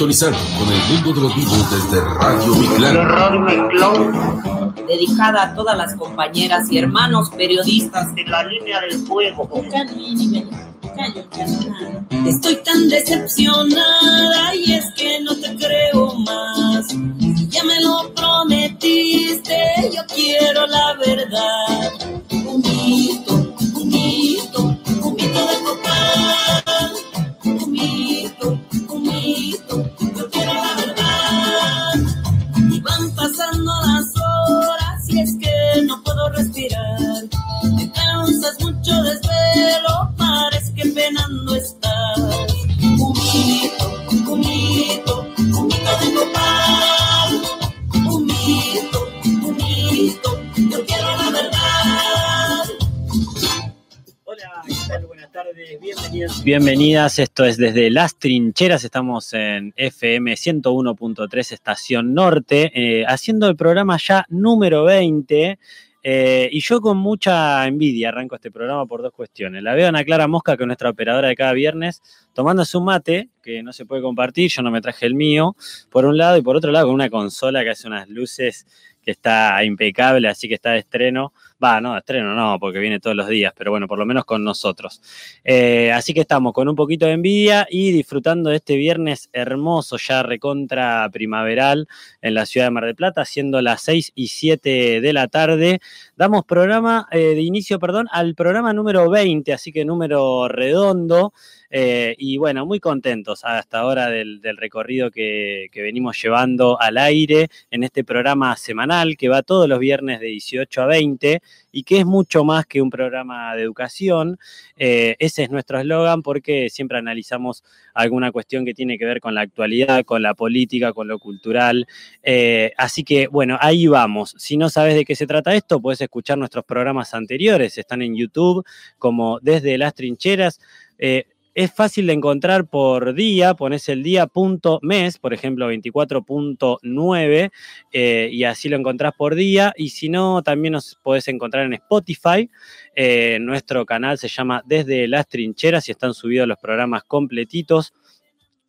sintonizando con el mundo de los vivos desde Radio Miclán. Radio Miclán. Dedicada a todas las compañeras y hermanos periodistas de la línea del fuego. Estoy tan decepcionada y es que no te creo más. Ya me lo prometiste, yo quiero la verdad. Un mito, un mito, un mito de copal. Bienvenidas, esto es desde Las Trincheras, estamos en FM 101.3 Estación Norte, eh, haciendo el programa ya número 20. eh, y yo con mucha envidia arranco este programa por dos cuestiones. La veo a Ana Clara Mosca, que es nuestra operadora de cada viernes, tomando su mate, que no se puede compartir, yo no me traje el mío, por un lado, y por otro lado con una consola que hace unas luces que está impecable, así que está de estreno. Va, no, estreno no, porque viene todos los días, pero bueno, por lo menos con nosotros. Eh, así que estamos con un poquito de envidia y disfrutando de este viernes hermoso, ya recontra primaveral en la ciudad de Mar del Plata, siendo las 6 y 7 de la tarde. Damos programa eh, de inicio, perdón, al programa número 20, así que número redondo. Eh, y bueno, muy contentos hasta ahora del, recorrido que, venimos llevando al aire en este programa semanal que va todos los viernes de 18 a 20 y que es mucho más que un programa de educación. Eh, ese es nuestro eslogan porque siempre analizamos alguna cuestión que tiene que ver con la actualidad, con la política, con lo cultural. Eh, así que bueno, ahí vamos. Si no sabes de qué se trata esto, puedes escuchar nuestros programas anteriores. Están en YouTube como Desde las Trincheras. Es fácil de encontrar por día, pones el día punto mes, por ejemplo 24.9, eh, y así lo encontrás por día. Y si no, también nos podés encontrar en Spotify. Eh, nuestro canal se llama Desde las Trincheras y están subidos los programas completitos.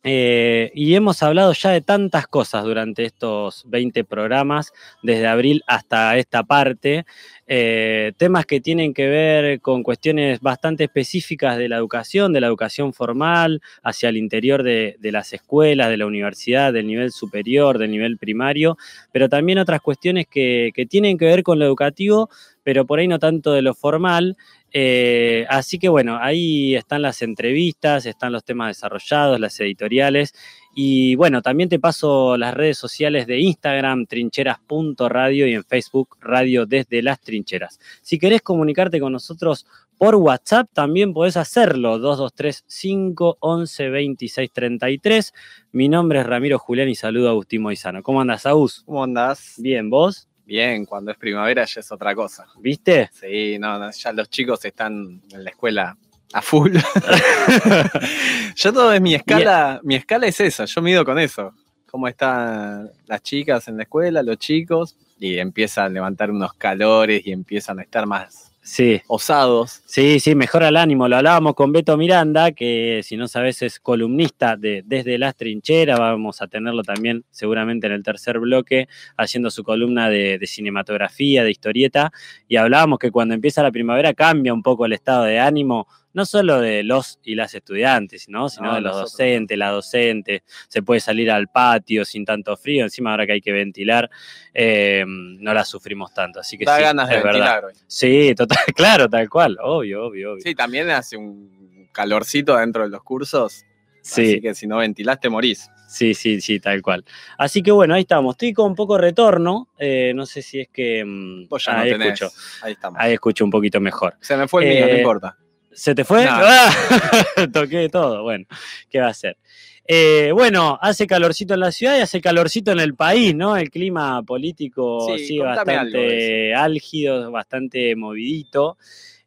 Eh, y hemos hablado ya de tantas cosas durante estos 20 programas, desde abril hasta esta parte, eh, temas que tienen que ver con cuestiones bastante específicas de la educación, de la educación formal, hacia el interior de, las escuelas, de la universidad, del nivel superior, del nivel primario, pero también otras cuestiones que tienen que ver con lo educativo, pero por ahí no tanto de lo formal. Eh, así que bueno, ahí están las entrevistas, están los temas desarrollados, las editoriales. Y bueno, también te paso las redes sociales de Instagram, trincheras.radio y en Facebook, Radio desde las trincheras. Si querés comunicarte con nosotros por WhatsApp, también podés hacerlo, 223-511-2633. Mi nombre es Ramiro Julián y saludo a Agustín Moizano. ¿Cómo andas, Agus? ¿Cómo andás? Bien, ¿vos? Bien, cuando es primavera ya es otra cosa. ¿Viste? Sí, no, no, ya los chicos están en la escuela a full. yo todo es mi escala, mi escala es esa, yo mido con eso. Cómo están las chicas en la escuela, los chicos, y empiezan a levantar unos calores y empiezan a estar más Sí. osados. Sí, sí, mejora el ánimo. Lo hablábamos con Beto Miranda, que si no sabes es columnista de Desde las Trincheras. Vamos a tenerlo también seguramente en el tercer bloque, haciendo su columna de, de cinematografía, de historieta. Y hablábamos que cuando empieza la primavera cambia un poco el estado de ánimo, no solo de los y las estudiantes, ¿no? sino No, de los nosotros. docentes, la docente. Se puede salir al patio sin tanto frío. Encima ahora que hay que ventilar, eh, no la sufrimos tanto. Así que Da sí, ganas de es verdad. ventilar hoy. Sí, total, claro, tal cual. Obvio, obvio, obvio. Sí, también hace un calorcito dentro de los cursos. Sí. Así que si no ventilás te morís. Sí, sí, sí, tal cual. Así que bueno, ahí estamos. Estoy con un poco de retorno. eh, no sé si es que. mm, Vos ya ahí no tenés. escucho. Ahí estamos. Ahí escucho un poquito mejor. Se me fue el mío, no Eh, importa. ¿Se te fue? No. Ah, toqué todo. Bueno, ¿qué va a ser? Eh, bueno, hace calorcito en la ciudad y hace calorcito en el país, ¿no? El clima político Sí, bastante álgido, bastante movidito.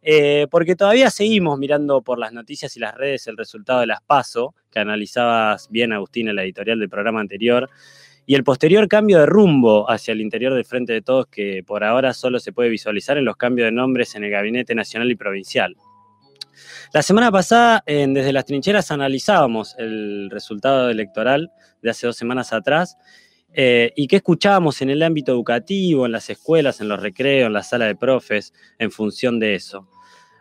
Eh, porque todavía seguimos mirando por las noticias y las redes el resultado de las PASO, que analizabas bien, Agustín, en la editorial del programa anterior, y el posterior cambio de rumbo hacia el interior del Frente de Todos, que por ahora solo se puede visualizar en los cambios de nombres en el Gabinete Nacional y Provincial. La semana pasada, desde las trincheras, analizábamos el resultado electoral de hace dos semanas atrás eh, y qué escuchábamos en el ámbito educativo, en las escuelas, en los recreos, en la sala de profes, en función de eso.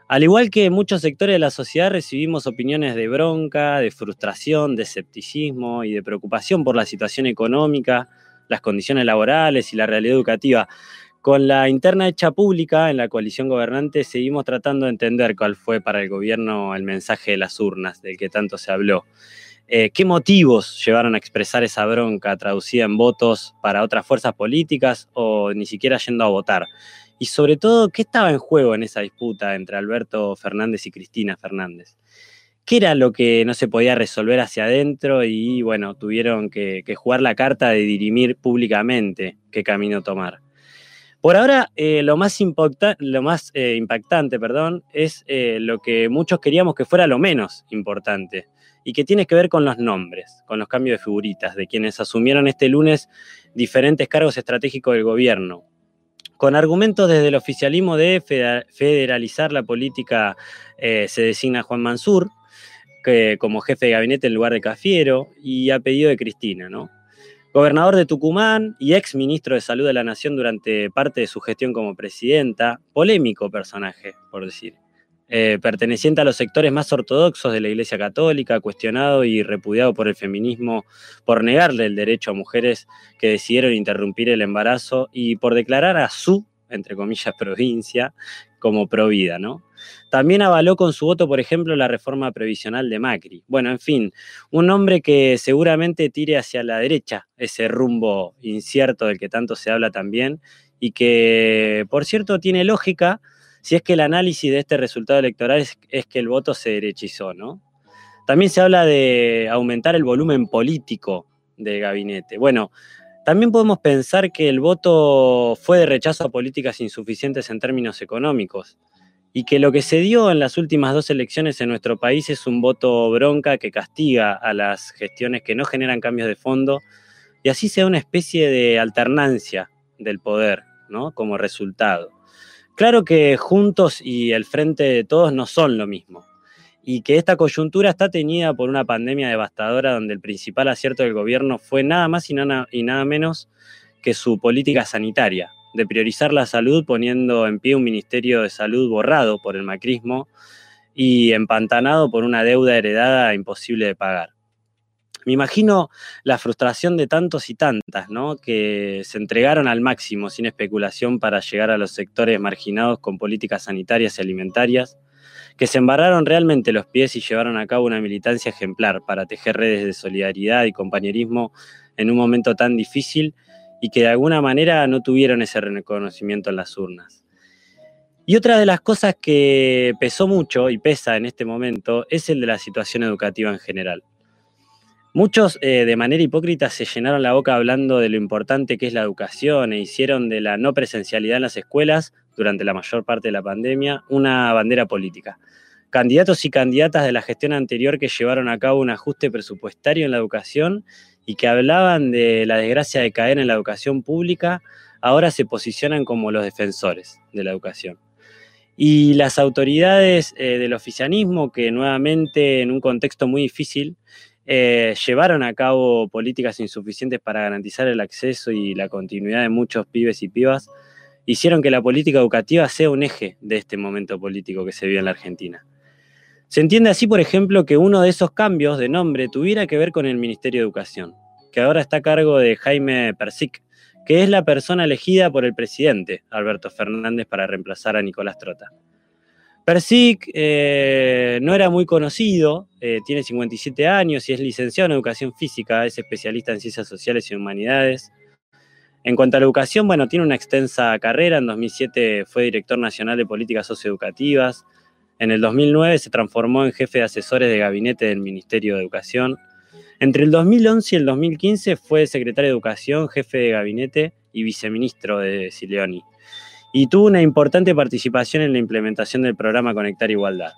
Al igual que muchos sectores de la sociedad recibimos opiniones de bronca, de frustración, de escepticismo y de preocupación por la situación económica, las condiciones laborales y la realidad educativa. Con la interna hecha pública en la coalición gobernante seguimos tratando de entender cuál fue para el gobierno el mensaje de las urnas del que tanto se habló. Eh, ¿Qué motivos llevaron a expresar esa bronca traducida en votos para otras fuerzas políticas o ni siquiera yendo a votar? Y sobre todo, ¿qué estaba en juego en esa disputa entre Alberto Fernández y Cristina Fernández? ¿Qué era lo que no se podía resolver hacia adentro y bueno, tuvieron que, jugar la carta de dirimir públicamente qué camino tomar? Por ahora, eh, lo más, lo más eh, impactante perdón, es eh, lo que muchos queríamos que fuera lo menos importante y que tiene que ver con los nombres, con los cambios de figuritas de quienes asumieron este lunes diferentes cargos estratégicos del gobierno. Con argumentos desde el oficialismo de federalizar la política, se designa Juan Mansur que, como jefe de gabinete en lugar de Cafiero y a pedido de Cristina, ¿no? Gobernador de Tucumán y ex ministro de Salud de la Nación durante parte de su gestión como presidenta, polémico personaje, por decir, eh, perteneciente a los sectores más ortodoxos de la Iglesia Católica, cuestionado y repudiado por el feminismo por negarle el derecho a mujeres que decidieron interrumpir el embarazo y por declarar a su, entre comillas, provincia como provida, ¿no? También avaló con su voto, por ejemplo, la reforma previsional de Macri. Bueno, en fin, un hombre que seguramente tire hacia la derecha ese rumbo incierto del que tanto se habla también y que, por cierto, tiene lógica si es que el análisis de este resultado electoral es, que el voto se derechizó, ¿no? También se habla de aumentar el volumen político del gabinete. Bueno, también podemos pensar que el voto fue de rechazo a políticas insuficientes en términos económicos y que lo que se dio en las últimas dos elecciones en nuestro país es un voto bronca que castiga a las gestiones que no generan cambios de fondo y así sea una especie de alternancia del poder, ¿no? Como resultado. Claro que juntos y el frente de todos no son lo mismo y que esta coyuntura está teñida por una pandemia devastadora donde el principal acierto del gobierno fue nada más y nada, y nada menos que su política sanitaria, de priorizar la salud poniendo en pie un Ministerio de Salud borrado por el macrismo y empantanado por una deuda heredada imposible de pagar. Me imagino la frustración de tantos y tantas, ¿no? Que se entregaron al máximo sin especulación para llegar a los sectores marginados con políticas sanitarias y alimentarias, que se embarraron realmente los pies y llevaron a cabo una militancia ejemplar para tejer redes de solidaridad y compañerismo en un momento tan difícil y que de alguna manera no tuvieron ese reconocimiento en las urnas. Y otra de las cosas que pesó mucho y pesa en este momento es el de la situación educativa en general. Muchos eh, de manera hipócrita se llenaron la boca hablando de lo importante que es la educación e hicieron de la no presencialidad en las escuelas durante la mayor parte de la pandemia una bandera política. Candidatos y candidatas de la gestión anterior que llevaron a cabo un ajuste presupuestario en la educación y que hablaban de la desgracia de caer en la educación pública, ahora se posicionan como los defensores de la educación. Y las autoridades eh, del oficialismo, que nuevamente en un contexto muy difícil, eh, llevaron a cabo políticas insuficientes para garantizar el acceso y la continuidad de muchos pibes y pibas, hicieron que la política educativa sea un eje de este momento político que se vive en la Argentina. Se entiende así, por ejemplo, que uno de esos cambios de nombre tuviera que ver con el Ministerio de Educación, que ahora está a cargo de Jaime Persic, que es la persona elegida por el presidente Alberto Fernández para reemplazar a Nicolás Trota. Persic eh, no era muy conocido, eh, tiene 57 años y es licenciado en educación física, es especialista en ciencias sociales y humanidades. En cuanto a la educación, bueno, tiene una extensa carrera. En 2007 fue director nacional de políticas socioeducativas. En el 2009 se transformó en jefe de asesores de gabinete del Ministerio de Educación. Entre el 2011 y el 2015 fue secretario de Educación, jefe de gabinete y viceministro de Sileoni y tuvo una importante participación en la implementación del programa Conectar Igualdad.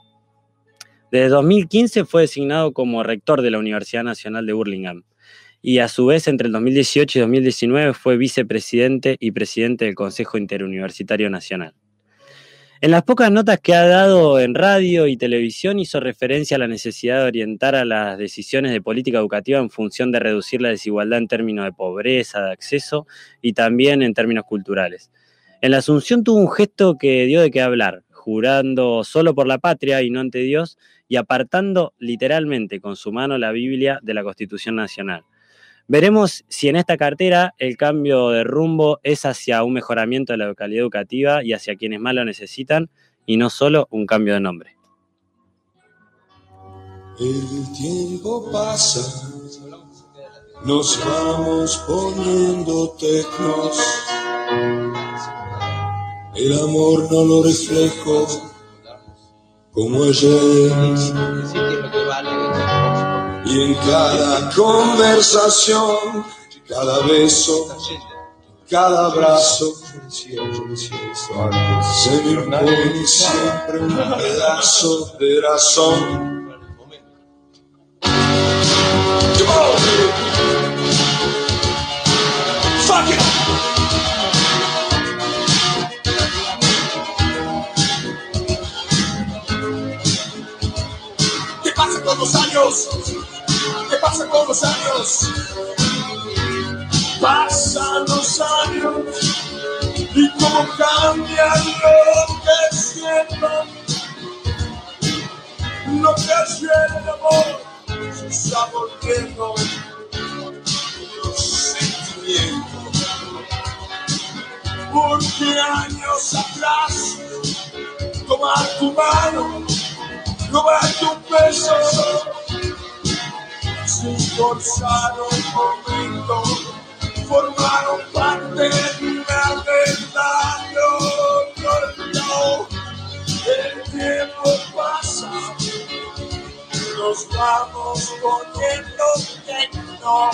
Desde 2015 fue designado como rector de la Universidad Nacional de Burlingame y a su vez entre el 2018 y 2019 fue vicepresidente y presidente del Consejo Interuniversitario Nacional. En las pocas notas que ha dado en radio y televisión hizo referencia a la necesidad de orientar a las decisiones de política educativa en función de reducir la desigualdad en términos de pobreza, de acceso y también en términos culturales. En la Asunción tuvo un gesto que dio de qué hablar, jurando solo por la patria y no ante Dios y apartando literalmente con su mano la Biblia de la Constitución Nacional. Veremos si en esta cartera el cambio de rumbo es hacia un mejoramiento de la localidad educativa y hacia quienes más lo necesitan y no solo un cambio de nombre. El tiempo pasa, nos vamos poniendo tecnos. El amor no lo reflejo como ayer. En cada conversación, cada beso, cada abrazo, se me siempre un pedazo de razón. ¿Qué pasa con los años? ¿Qué pasa con los años? Pasan los años y cómo cambian lo que siento. Lo que ayer el amor se está volviendo los sentimientos. Porque años atrás, tomar tu mano, robarte un beso sin forzar un momento, formaron parte de una verdad. No. El tiempo pasa, nos vamos poniendo lleno.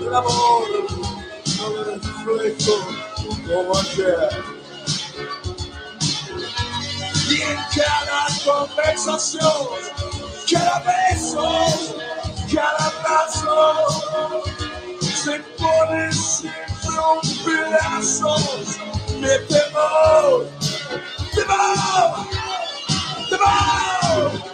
El amor no lo reflejo como ayer. Y en cada conversación cada beso, cada abrazo, se pone siempre un pedazo de temor, temor, temor.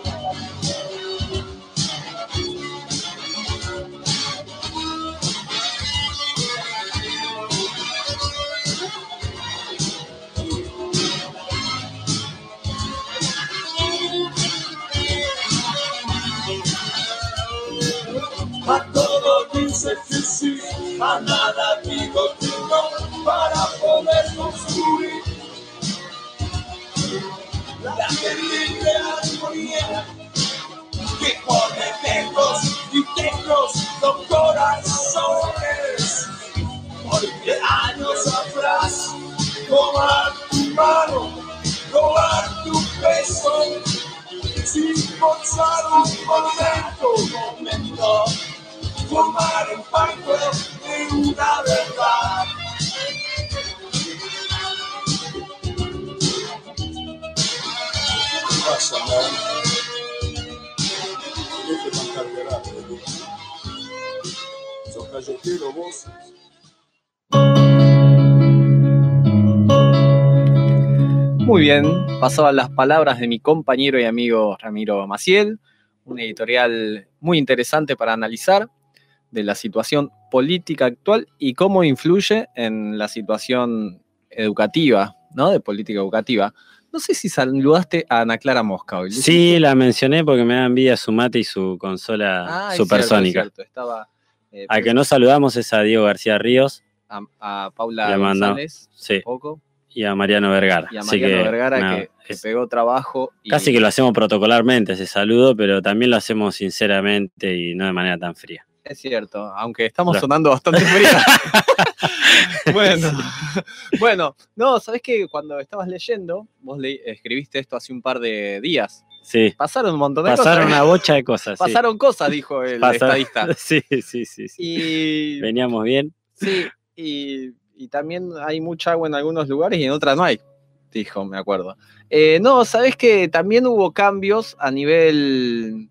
A todo dice que sí, a nada digo que no, para poder construir la terrible armonía que pone tecos y tecos los corazones. Porque años atrás, tomar tu mano, robar tu beso, sin forzar un momento, momento formar el pacto de una verdad. Muy bien, pasaban las palabras de mi compañero y amigo Ramiro Maciel, un editorial muy interesante para analizar de la situación política actual y cómo influye en la situación educativa, ¿no? De política educativa. No sé si saludaste a Ana Clara Mosca hoy. Sí, la mencioné porque me da envidia su mate y su consola Ah, supersónica. cierto, es cierto. Estaba eh, Al que no saludamos es a Diego García Ríos a, a Paula González, sí, un poco, y a Mariano Vergara. y a Mariano que, Vergara que, que es- pegó trabajo. Y, Casi que lo hacemos protocolarmente ese saludo, pero también lo hacemos sinceramente y no de manera tan fría. Es cierto, aunque estamos sonando bastante fría. bueno, bueno, no, sabes que cuando estabas leyendo, vos le- escribiste esto hace un par de días. Sí, Pasaron un montón de pasaron cosas. una bocha de cosas. sí. Pasaron cosas, dijo el Pasaron- estadista. Sí, sí, sí. sí. Y, Veníamos bien. sí, y, y también hay mucha agua en algunos lugares y en otras no hay, dijo, me acuerdo. Eh, no, sabes que también hubo cambios a nivel,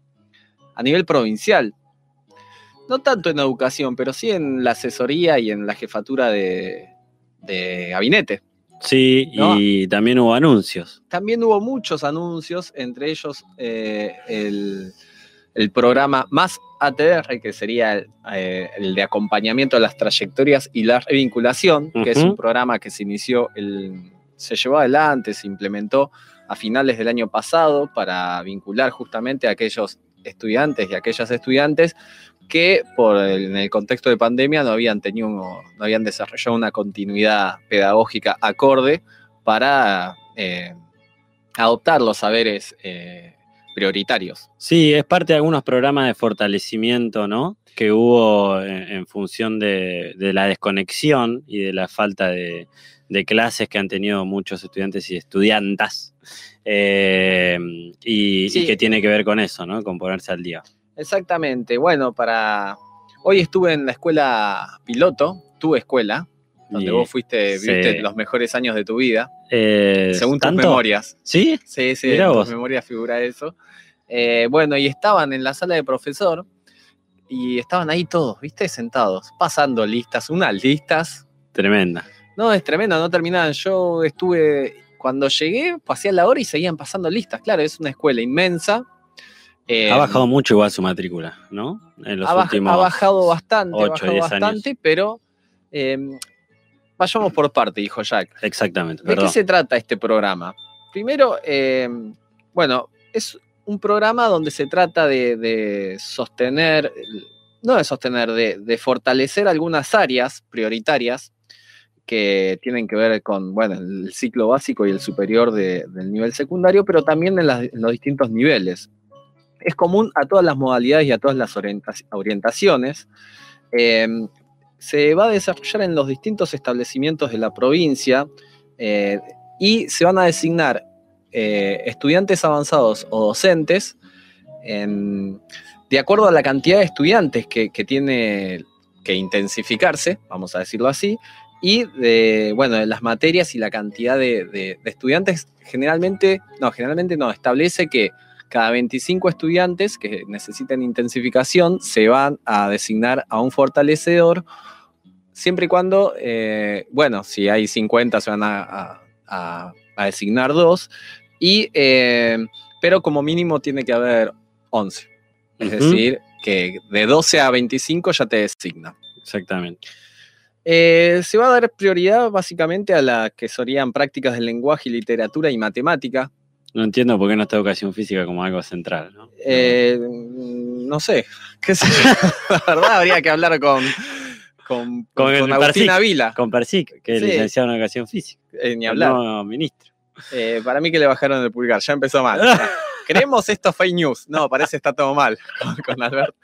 a nivel provincial. No tanto en educación, pero sí en la asesoría y en la jefatura de, de gabinete. Sí, ¿No? y también hubo anuncios. También hubo muchos anuncios, entre ellos eh, el, el programa Más ATR, que sería el, eh, el de acompañamiento a las trayectorias y la revinculación, que es un programa que se inició, el, se llevó adelante, se implementó a finales del año pasado para vincular justamente a aquellos estudiantes y aquellas estudiantes que por el- en el contexto de pandemia no habían tenido, no habían desarrollado una continuidad pedagógica acorde para eh, adoptar los saberes eh, prioritarios. Sí, es parte de algunos programas de fortalecimiento, ¿no? Que hubo en, en función de, de la desconexión y de la falta de, de clases que han tenido muchos estudiantes y estudiantas. eh, y, y que tiene que ver con eso, ¿no? Con ponerse al día. Exactamente. Bueno, para hoy estuve en la escuela piloto, tu escuela, donde vos fuiste, sí. viviste los mejores años de tu vida, Eh, según tus memorias. ¿Sí? Sí, sí, Mirá en vos. tus memorias figura eso. Eh, bueno, y estaban en la sala de profesor y estaban ahí todos, ¿viste? Sentados, pasando listas, unas listas. Tremenda. No, es tremendo, no terminaban. Yo estuve, cuando llegué, pasé a la hora y seguían pasando listas. Claro, es una escuela inmensa. Eh, ha bajado mucho igual su matrícula, ¿no? En los ha, últimos. ha bajado bastante, ha bajado bastante, pero eh, vayamos por parte, dijo Jack. Exactamente, ¿De perdón. qué se trata este programa? Primero, eh, bueno, es un programa donde se trata de, de sostener, no de sostener, de, de fortalecer algunas áreas prioritarias que tienen que ver con, bueno, el ciclo básico y el superior de- del nivel secundario, pero también en, las- en los distintos niveles. Es común a todas las modalidades y a todas las orienta- orientaciones. Eh, se va a desarrollar en los distintos establecimientos de la provincia eh, y se van a designar eh, estudiantes avanzados o docentes en- de acuerdo a la cantidad de estudiantes que, que tiene que intensificarse, vamos a decirlo así, y de, bueno, de las materias y la cantidad de- de estudiantes, generalmente, no, generalmente no, establece que cada 25 estudiantes que necesiten intensificación se van a designar a un fortalecedor, siempre y cuando, eh, bueno, si hay 50 se van a, a- a- a designar dos, y, eh, pero como mínimo tiene que haber 11. Es decir, que de 12 a 25 ya te designa. Exactamente. Eh, se va a dar prioridad básicamente a las que serían prácticas de lenguaje, literatura y matemática. No entiendo por qué no está educación física como algo central, ¿no? Eh, no sé, qué sé yo. La verdad habría que hablar con, con, Con con Agustina Persic. Vila. Con Persic, que es Sí. licenciado en educación física. Eh, ni hablar. No, ministro. Eh, para mí que le bajaron el pulgar, ya empezó mal. Creemos esto fake news. No, parece que está todo mal con, con Alberto.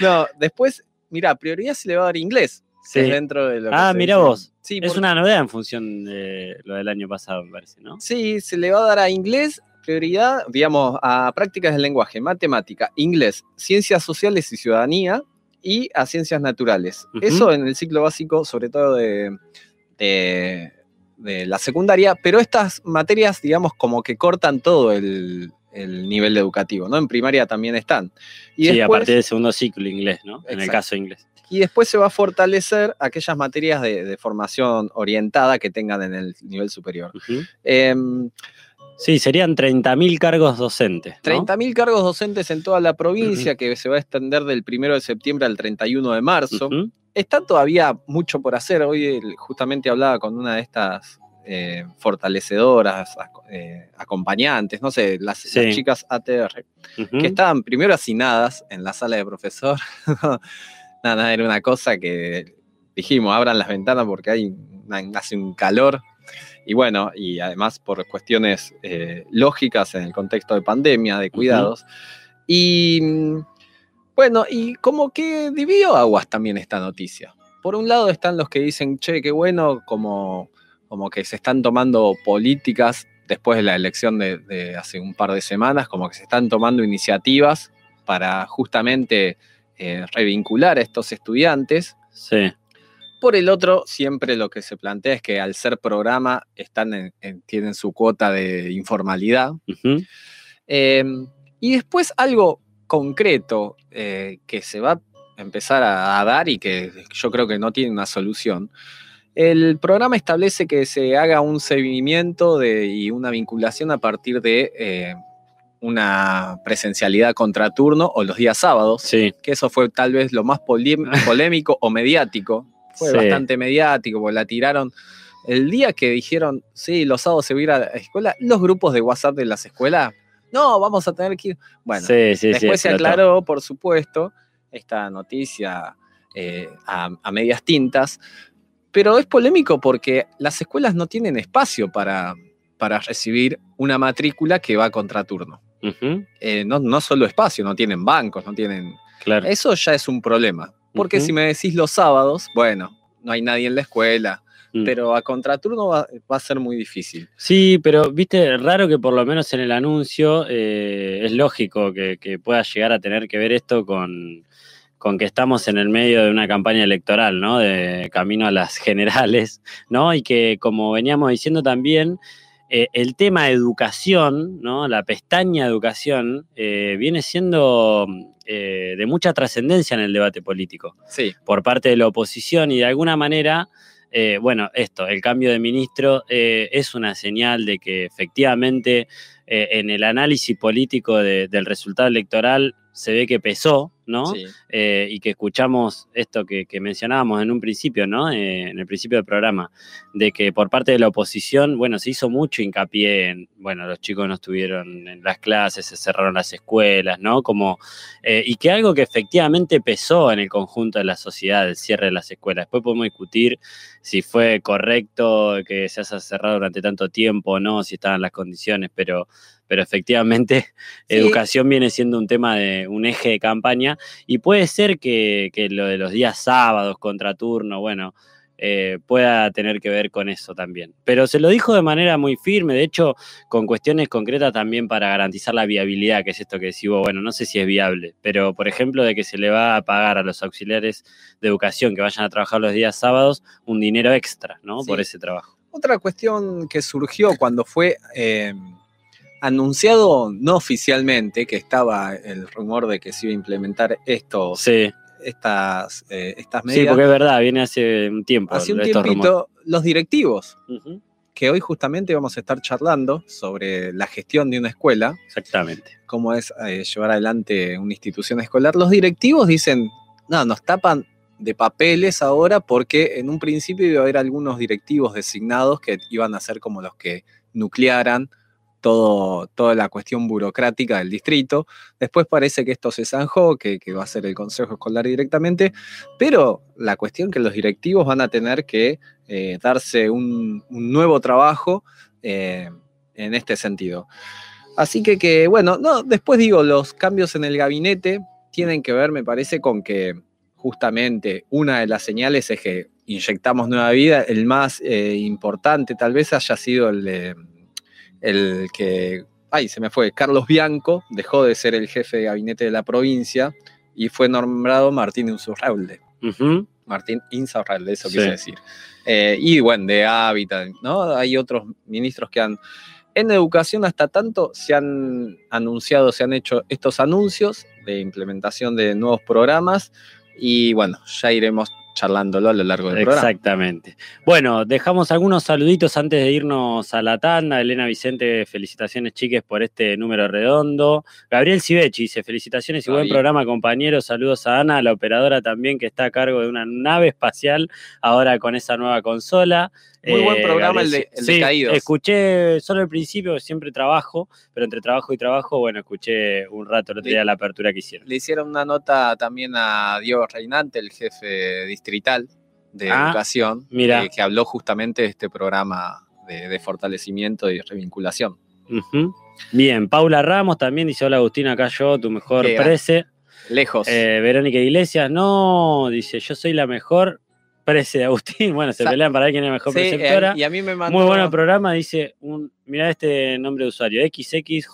No, después, mira, prioridad se le va a dar inglés. Sí. dentro de lo Ah, mira vos. Sí, Es porque- una novedad en función de lo del año pasado, me parece, ¿no? Sí, se le va a dar a inglés prioridad, digamos, a prácticas del lenguaje, matemática, inglés, ciencias sociales y ciudadanía y a ciencias naturales. Eso en el ciclo básico, sobre todo de, de- de la secundaria, pero estas materias, digamos, como que cortan todo el, el nivel educativo, ¿no? En primaria también están. Y sí, a partir del segundo ciclo inglés, ¿no? En el caso inglés. y después se va a fortalecer aquellas materias de, de formación orientada que tengan en el nivel superior. Em, Sí, serían 30.000 cargos docentes. ¿no? 30.000 cargos docentes en toda la provincia que se va a extender del 1 de septiembre al 31 de marzo. Está todavía mucho por hacer. Hoy el- justamente hablaba con una de estas eh, fortalecedoras, eh, acompañantes, no sé, las, Sí. las chicas ATR, que estaban primero hacinadas en la sala de profesor. nada, nada, era una cosa que dijimos, abran las ventanas porque hay hace un calor. Y bueno, y además por cuestiones eh, lógicas en el contexto de pandemia, de cuidados. Y mm, bueno, y como que dividió aguas también esta noticia. Por un lado están los que dicen, che, qué bueno, como, como que se están tomando políticas después de la elección de, de hace un par de semanas, como que se están tomando iniciativas para justamente eh, revincular a estos estudiantes. Sí. Por el otro, siempre lo que se plantea es que al ser programa están en- en- tienen su cuota de informalidad. Eh, y después algo concreto eh, que se va a empezar a, a dar y que yo creo que no tiene una solución, El programa establece que se haga un seguimiento de, y una vinculación a partir de eh, una presencialidad contraturno o los días sábados, Sí, que eso fue tal vez lo más polé- polémico o mediático. Fue Sí. bastante mediático, porque la tiraron. El día que dijeron, sí, los sábados se va a ir a la escuela, los grupos de WhatsApp de las escuelas, no, vamos a tener que ir. Bueno, sí, sí. sí, Después se aclaró, por supuesto, esta noticia eh, a, a medias tintas, pero es polémico porque las escuelas no tienen espacio para, para recibir una matrícula que va a contraturno. Ujú, Eh, no, no solo espacio, no tienen bancos, no tienen... claro. Eso ya es un problema, porque si me decís los sábados, bueno, no hay nadie en la escuela, Mm. pero a contraturno va, va a ser muy difícil. Sí, pero viste, raro que por lo menos en el anuncio eh, es lógico que, que pueda llegar a tener que ver esto con, con que estamos en el medio de una campaña electoral, ¿no? De camino a las generales, ¿no? Y que como veníamos diciendo también, eh, el tema educación, ¿no? La pestaña educación eh, viene siendo eh, de mucha trascendencia en el debate político Sí, por parte de la oposición y de alguna manera, eh, bueno, esto, el cambio de ministro eh, es una señal de que efectivamente en el análisis político de- del resultado electoral se ve que pesó, ¿no? sí. Eh, y que escuchamos esto que, que mencionábamos en un principio, ¿no? Eh, en el principio del programa, de que por parte de la oposición, bueno, se hizo mucho hincapié en, bueno, los chicos no estuvieron en las clases, se cerraron las escuelas, ¿no? Como, eh, y que algo que efectivamente pesó en el conjunto de la sociedad, el cierre de las escuelas. Después podemos discutir si fue correcto que se haya cerrado durante tanto tiempo o no, si estaban las condiciones, pero, pero efectivamente Sí. educación viene siendo un tema de un eje de campaña y puede ser que, que lo de los días sábados, contraturno, bueno, eh, pueda tener que ver con eso también. Pero se lo dijo de manera muy firme, de hecho, con cuestiones concretas también para garantizar la viabilidad, que es esto que decimos, bueno, no sé si es viable, pero por ejemplo, de que se le va a pagar a los auxiliares de educación que vayan a trabajar los días sábados un dinero extra, ¿no? Sí. Por ese trabajo. Otra cuestión que surgió cuando fue eh, anunciado no oficialmente que estaba el rumor de que se iba a implementar estos, Sí, estas, eh, estas sí, medidas. porque es verdad, viene hace un tiempo. Hace un estos rumores. tiempito, los directivos, que hoy justamente vamos a estar charlando sobre la gestión de una escuela, Exactamente. cómo es eh, llevar adelante una institución escolar, los directivos dicen, no, nos tapan de papeles ahora porque en un principio iba a haber algunos directivos designados que iban a ser como los que nuclearan todo, toda la cuestión burocrática del distrito. Después parece que esto se zanjó, que, va a ser el Consejo Escolar directamente, pero la cuestión que los directivos van a tener que eh, darse un, un nuevo trabajo eh, en este sentido. Así que, que, bueno, no, después digo, los cambios en el gabinete tienen que ver, me parece, con que justamente una de las señales es que inyectamos nueva vida. El más eh, importante tal vez haya sido el, de- el que, ay, se me fue, Carlos Bianco, dejó de ser el jefe de gabinete de la provincia y fue nombrado Martín Insaurralde. Ujú, Martín Insaurralde, eso Sí. quise decir. Eh, y bueno, de hábitat, ¿no? Hay otros ministros que han... En educación hasta tanto se han anunciado, se han hecho estos anuncios de implementación de nuevos programas y bueno, ya iremos charlándolo a lo largo del programa. Exactamente. Bueno, dejamos algunos saluditos antes de irnos a la tanda. Elena Vicente, felicitaciones chiques por este número redondo. Gabriel Civechi dice, felicitaciones y buen programa, compañeros. Saludos a Ana, la operadora también que está a cargo de una nave espacial ahora con esa nueva consola. Eh, Muy buen programa el de- Caídos. Escuché solo el principio, siempre trabajo, pero entre trabajo y trabajo, bueno, escuché un rato el otro día la apertura que hicieron. Le hicieron una nota también a Diego Reinante, el jefe distrital de Ah, educación, mira. eh, que habló justamente de este programa de, de fortalecimiento y revinculación. Bien, Paula Ramos también dice: Hola Agustín, acá yo, tu mejor prece. Lejos. Eh, Verónica Iglesias, no, dice: Yo soy la mejor prece de Agustín. Bueno, se Sa- pelean para ver quién es la mejor Sí, preceptora. eh, y a mí me mandó... Muy bueno el programa, dice: un, Mirá este nombre de usuario: XXJAFXX.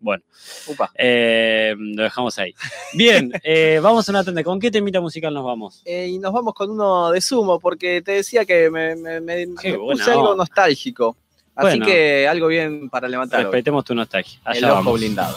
Bueno, Upa. eh, lo dejamos ahí. Bien, eh, vamos a una tanda. ¿Con qué temita musical nos vamos? Eh, y nos vamos con uno de sumo, porque te decía que me, me- me- Qué me buena puse algo nostálgico. Así Bueno. que algo bien para levantar. hoy. Respetemos tu nostalgia. El Allá ojo vamos. blindado.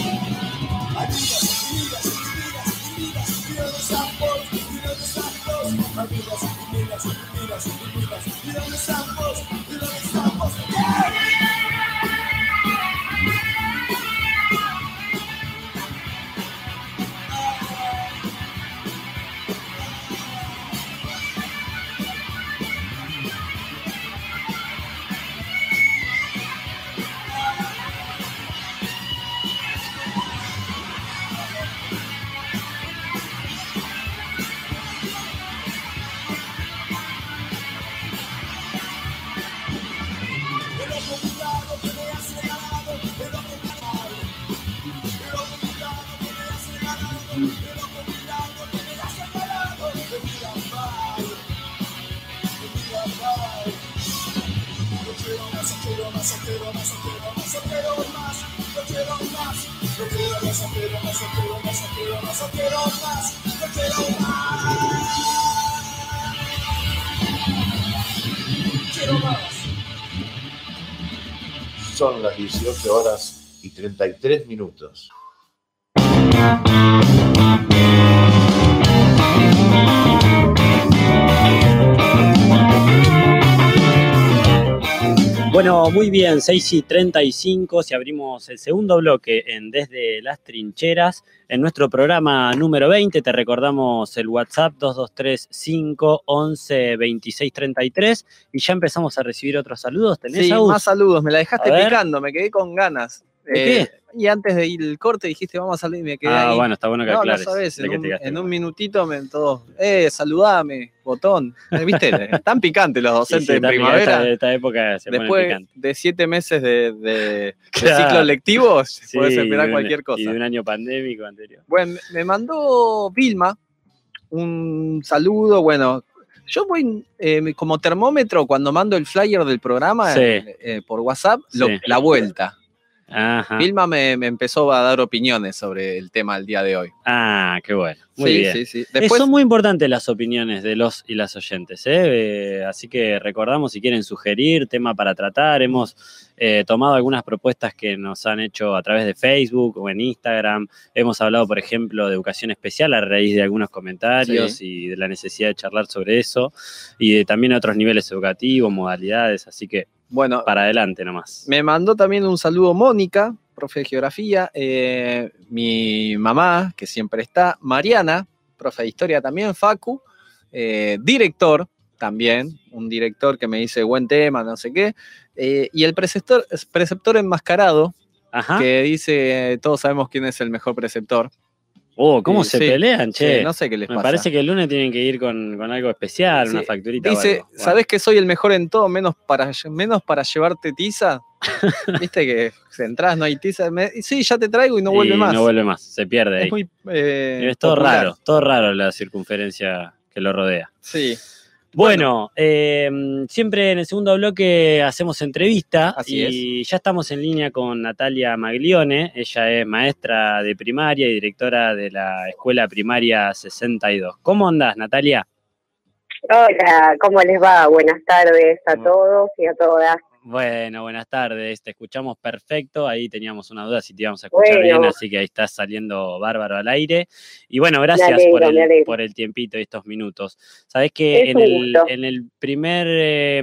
amigas, amigas, ¿y dónde estamos? ¿Y dónde Son las 18 horas y 33 minutos. Bueno, muy bien, 6 y 35, si abrimos el segundo bloque en Desde las Trincheras, en nuestro programa número 20, te recordamos el WhatsApp 2235 11 26 33 y ya empezamos a recibir otros saludos. ¿Tenés, Sí, más saludos, me la dejaste picando, me quedé con ganas. ¿De Eh, Y antes de ir el corte dijiste vamos a salir y me quedé Ah, ahí. bueno, está bueno que no, no aclares. sabes, de en un, en minutito me todos, eh, saludame, botón. Eh, ¿Viste? Están picantes los docentes sí, de primavera. Esta, esta época se Después de siete meses de, de- de Claro. ciclo lectivo, Sí, puedes y esperar de un- cualquier Y cosa. de un año pandémico anterior. Bueno, me mandó Vilma un saludo. Bueno, yo voy eh, como termómetro cuando mando el flyer del programa Sí. eh, eh, por WhatsApp, lo- Sí. la vuelta. Ajá. Vilma me, me empezó a dar opiniones sobre el tema del día de hoy. Ah, qué bueno. Muy sí, bien. sí, sí. Eh, Después, Son muy importantes las opiniones de los y las oyentes, ¿eh? Eh, así que recordamos si quieren sugerir tema para tratar. Hemos eh, tomado algunas propuestas que nos han hecho a través de Facebook o en Instagram. Hemos hablado, por ejemplo, de educación especial a raíz de algunos comentarios y de la necesidad de charlar sobre eso y de también otros niveles educativos, modalidades. Así que bueno, para adelante nomás. me mandó también un saludo Mónica, profe de geografía, eh, mi mamá, que siempre está, Mariana, profe de historia también, Facu, eh, director también, un director que me dice buen tema, no sé qué, eh, y el preceptor, preceptor enmascarado, Ajá. que dice, todos sabemos quién es el mejor preceptor. Oh, ¿cómo Sí, se sí, pelean, che? Sí, no sé qué les Me pasa. parece que el lunes tienen que ir con, con algo especial, una facturita. o Dice, algo. Bueno. ¿sabés que soy el mejor en todo, menos para, menos para llevarte tiza? Viste que si entras no hay tiza. Me- sí, ya te traigo y no vuelve Y más. No vuelve más, se pierde ahí. Es muy. eh, es todo popular. raro, todo raro la circunferencia que lo rodea. Sí. Bueno, eh, siempre en el segundo bloque hacemos entrevista Así y ya estamos en línea con Natalia Maglione. Ella es maestra de primaria y directora de la Escuela Primaria 62. ¿Cómo andás, Natalia? Hola, ¿cómo les va? Buenas tardes a Mm. todos y a todas. Bueno, buenas tardes, te escuchamos perfecto. Ahí teníamos una duda si te íbamos a escuchar Bueno. bien, así que ahí estás saliendo bárbaro al aire. Y bueno, gracias alegro, por, el, por el tiempito y estos minutos. Sabés que Es en el, en el primer eh,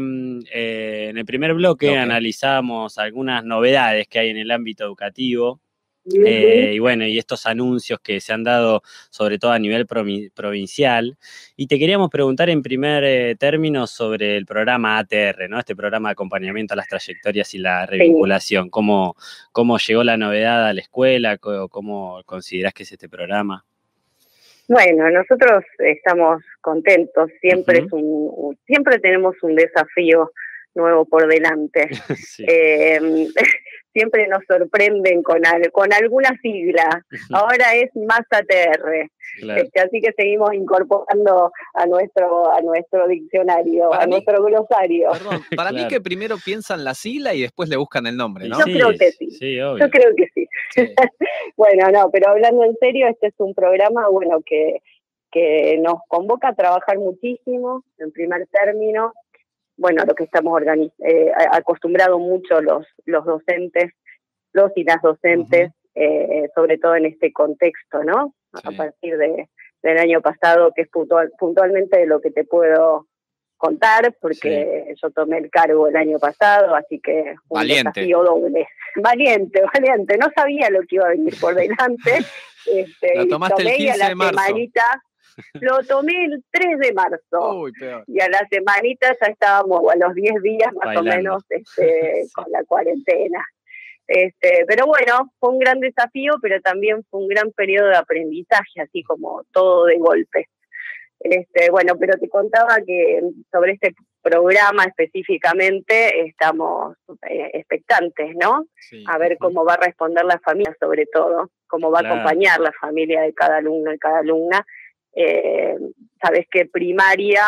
eh, en el primer bloque Bloque. analizamos algunas novedades que hay en el ámbito educativo. Eh, y bueno, y estos anuncios que se han dado, sobre todo a nivel provi- provincial. Y te queríamos preguntar en primer eh, término sobre el programa ATR, ¿no? Este programa de acompañamiento a las trayectorias y la revinculación. ¿Cómo, cómo llegó la novedad a la escuela? Co- ¿Cómo considerás que es este programa? Bueno, nosotros estamos contentos, siempre es un, un- siempre tenemos un desafío nuevo por delante. Sí. Eh, siempre nos sorprenden con, al- con alguna sigla. Ahora es más ATR. Claro. Este, así que seguimos incorporando a nuestro, a nuestro diccionario, Para a mí- nuestro glosario. Perdón, para mí Claro. que primero piensan la sigla y después le buscan el nombre, ¿no? Yo creo que sí. Sí, obvio. Yo creo que sí. Sí. Bueno, no, pero hablando en serio, este es un programa, bueno, que, que nos convoca a trabajar muchísimo, en primer término, bueno, lo que estamos eh, acostumbrados mucho los, los docentes, los y las docentes, eh, sobre todo en este contexto, ¿no? A partir de, del año pasado, que es puntual, puntualmente de lo que te puedo contar, porque yo tomé el cargo el año pasado, así que un Valiente. desafío doble. Valiente, valiente. No sabía lo que iba a venir por delante. Este, y tomaste el tomé y a 15 la de marzo. semanita- lo tomé el 3 de marzo. Uy, peor. Y a la semanita ya estábamos, o a los 10 días más Bailando. o menos, este, Sí. con la cuarentena. Este, pero bueno, fue un gran desafío, pero también fue un gran periodo de aprendizaje, así como todo de golpe. Este, bueno, pero te contaba que sobre este programa específicamente estamos eh, expectantes, ¿no? Sí. A ver cómo va a responder la familia, sobre todo, cómo va Claro. a acompañar la familia de cada alumno y cada alumna. Eh, Sabes que primaria,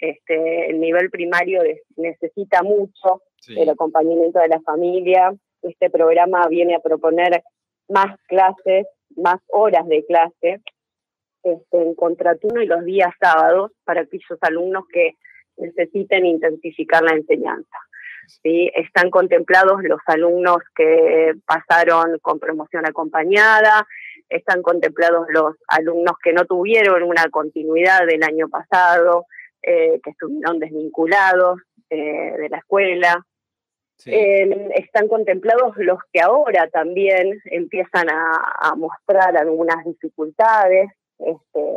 este, el nivel primario de- necesita mucho Sí. el acompañamiento de la familia. Este programa viene a proponer más clases, más horas de clase este, en contraturno y los días sábados para aquellos alumnos que necesiten intensificar la enseñanza. ¿sí? Están contemplados los alumnos que pasaron con promoción acompañada, están contemplados los alumnos que no tuvieron una continuidad del año pasado, eh, que estuvieron desvinculados eh, de la escuela, Sí. eh, están contemplados los que ahora también empiezan a, a mostrar algunas dificultades. Este,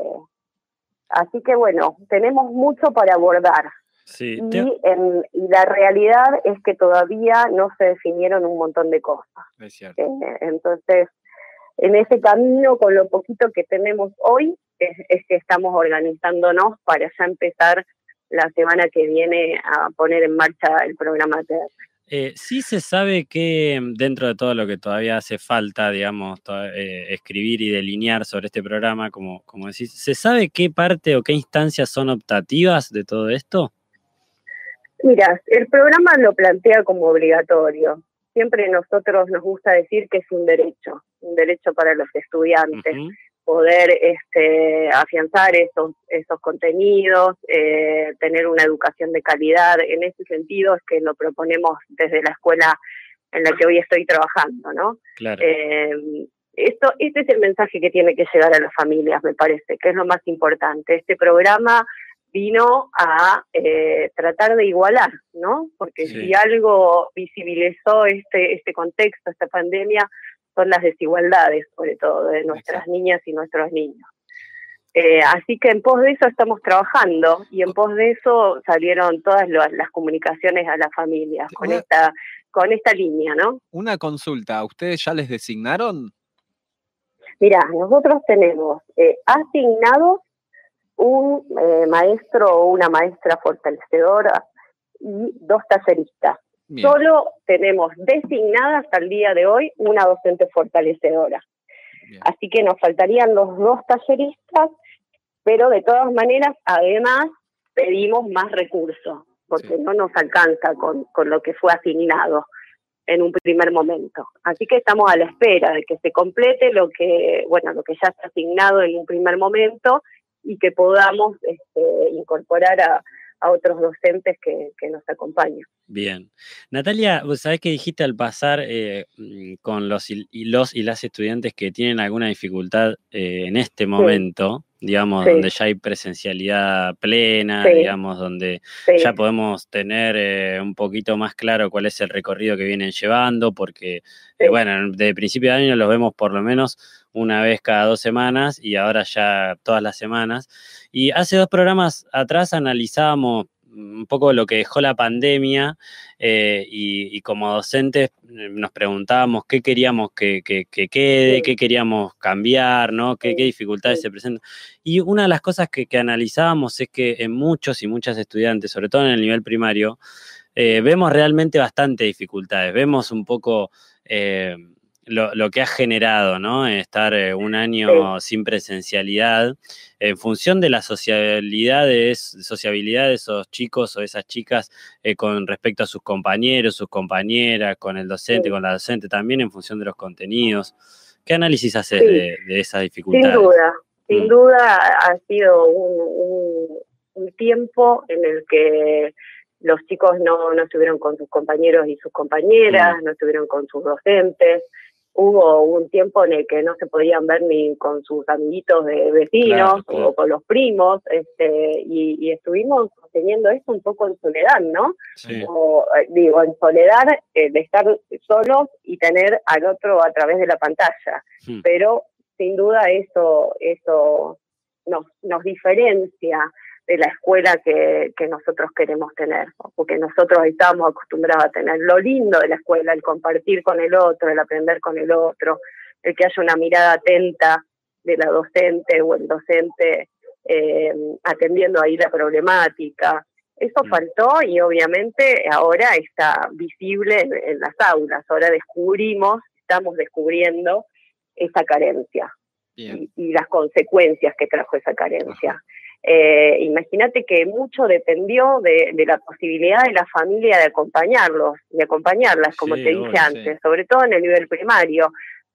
así que bueno, tenemos mucho para abordar. Sí, Y, en- y la realidad es que todavía no se definieron un montón de cosas. Es cierto. Eh, entonces, en ese camino, con lo poquito que tenemos hoy, es, es que estamos organizándonos para ya empezar la semana que viene a poner en marcha el programa TER. Eh, sí se sabe que mm, dentro de todo lo que todavía hace falta, digamos, eh, escribir y delinear sobre este programa, como, como decís, ¿se sabe qué parte o qué instancias son optativas de todo esto? Mira, el programa lo plantea como obligatorio. Siempre nosotros nos gusta decir que es un derecho, un derecho para los estudiantes. Poder este, afianzar esos, esos contenidos, eh, tener una educación de calidad. En ese sentido es que lo proponemos desde la escuela en la que hoy estoy trabajando, ¿no? Claro. Eh, esto, este es el mensaje que tiene que llegar a las familias, me parece, que es lo más importante. Este programa vino a eh, tratar de igualar, ¿no? Porque Sí. si algo visibilizó este, este contexto, esta pandemia, son las desigualdades, sobre todo, de nuestras Exacto. niñas y nuestros niños. Eh, así que en pos de eso estamos trabajando y en pos de eso salieron todas las comunicaciones a las familias con Una- esta con esta línea, ¿no? Una consulta, ¿a ustedes ya les designaron? Mira, nosotros tenemos eh, asignados un eh, maestro o una maestra fortalecedora y dos talleristas. Bien, Solo tenemos designada hasta el día de hoy una docente fortalecedora. bien. Así que nos faltarían los dos talleristas, pero de todas maneras, además, pedimos más recursos, porque Sí. no nos alcanza con, con lo que fue asignado en un primer momento. Así que estamos a la espera de que se complete lo que, bueno, lo que ya está asignado en un primer momento y que podamos este, incorporar a, a otros docentes que, que nos acompañan. Bien. Natalia, vos sabés que dijiste al pasar eh, mm, con los y, y los y las estudiantes que tienen alguna dificultad eh, en este momento, digamos, Sí. donde ya hay presencialidad plena, Sí. digamos, donde Sí, ya podemos tener eh, un poquito más claro cuál es el recorrido que vienen llevando, porque, eh, bueno, de principio de año los vemos por lo menos una vez cada dos semanas y ahora ya todas las semanas. Y hace dos programas atrás analizábamos un poco lo que dejó la pandemia eh, y, y como docentes eh, nos preguntábamos qué queríamos que, que- que quede, Sí. qué queríamos cambiar, ¿no? qué, Sí, qué dificultades sí. se presentan. Y una de las cosas que, que analizábamos es que en muchos y muchas estudiantes, sobre todo en el nivel primario, eh, vemos realmente bastante dificultades. Vemos un poco eh, lo, lo que ha generado, ¿no? Estar eh, un año sin presencialidad, en función de la sociabilidad de, es- sociabilidad de esos chicos o esas chicas eh, con respecto a sus compañeros, sus compañeras, con el docente, Sí. con la docente, también en función de los contenidos. ¿Qué análisis haces Sí. de, de esas Sin dificultades? duda, sin Mm. duda ha sido un, un- un tiempo en el que los chicos no, no estuvieron con sus compañeros y sus compañeras, Mm. no estuvieron con sus docentes. Hubo un tiempo en el que no se podían ver ni con sus amiguitos de vecinos Claro, claro. o con los primos, este, y, y estuvimos teniendo esto un poco en soledad, ¿no? Sí. o, eh, digo, en soledad eh, de estar solos y tener al otro a través de la pantalla. Hmm. Pero sin duda eso, eso nos, nos diferencia de la escuela que, que nosotros queremos tener, ¿no? porque nosotros estábamos acostumbrados a tener lo lindo de la escuela, el compartir con el otro, el aprender con el otro, el que haya una mirada atenta de la docente o el docente eh, atendiendo ahí la problemática, eso Mm. faltó y obviamente ahora está visible en, en las aulas. Ahora descubrimos, estamos descubriendo esa carencia y, y las consecuencias que trajo esa carencia. Eh, Imagínate que mucho dependió de, de la posibilidad de la familia de acompañarlos, de acompañarlas, como Sí, te dije obvio, sí. antes, sobre todo en el nivel primario.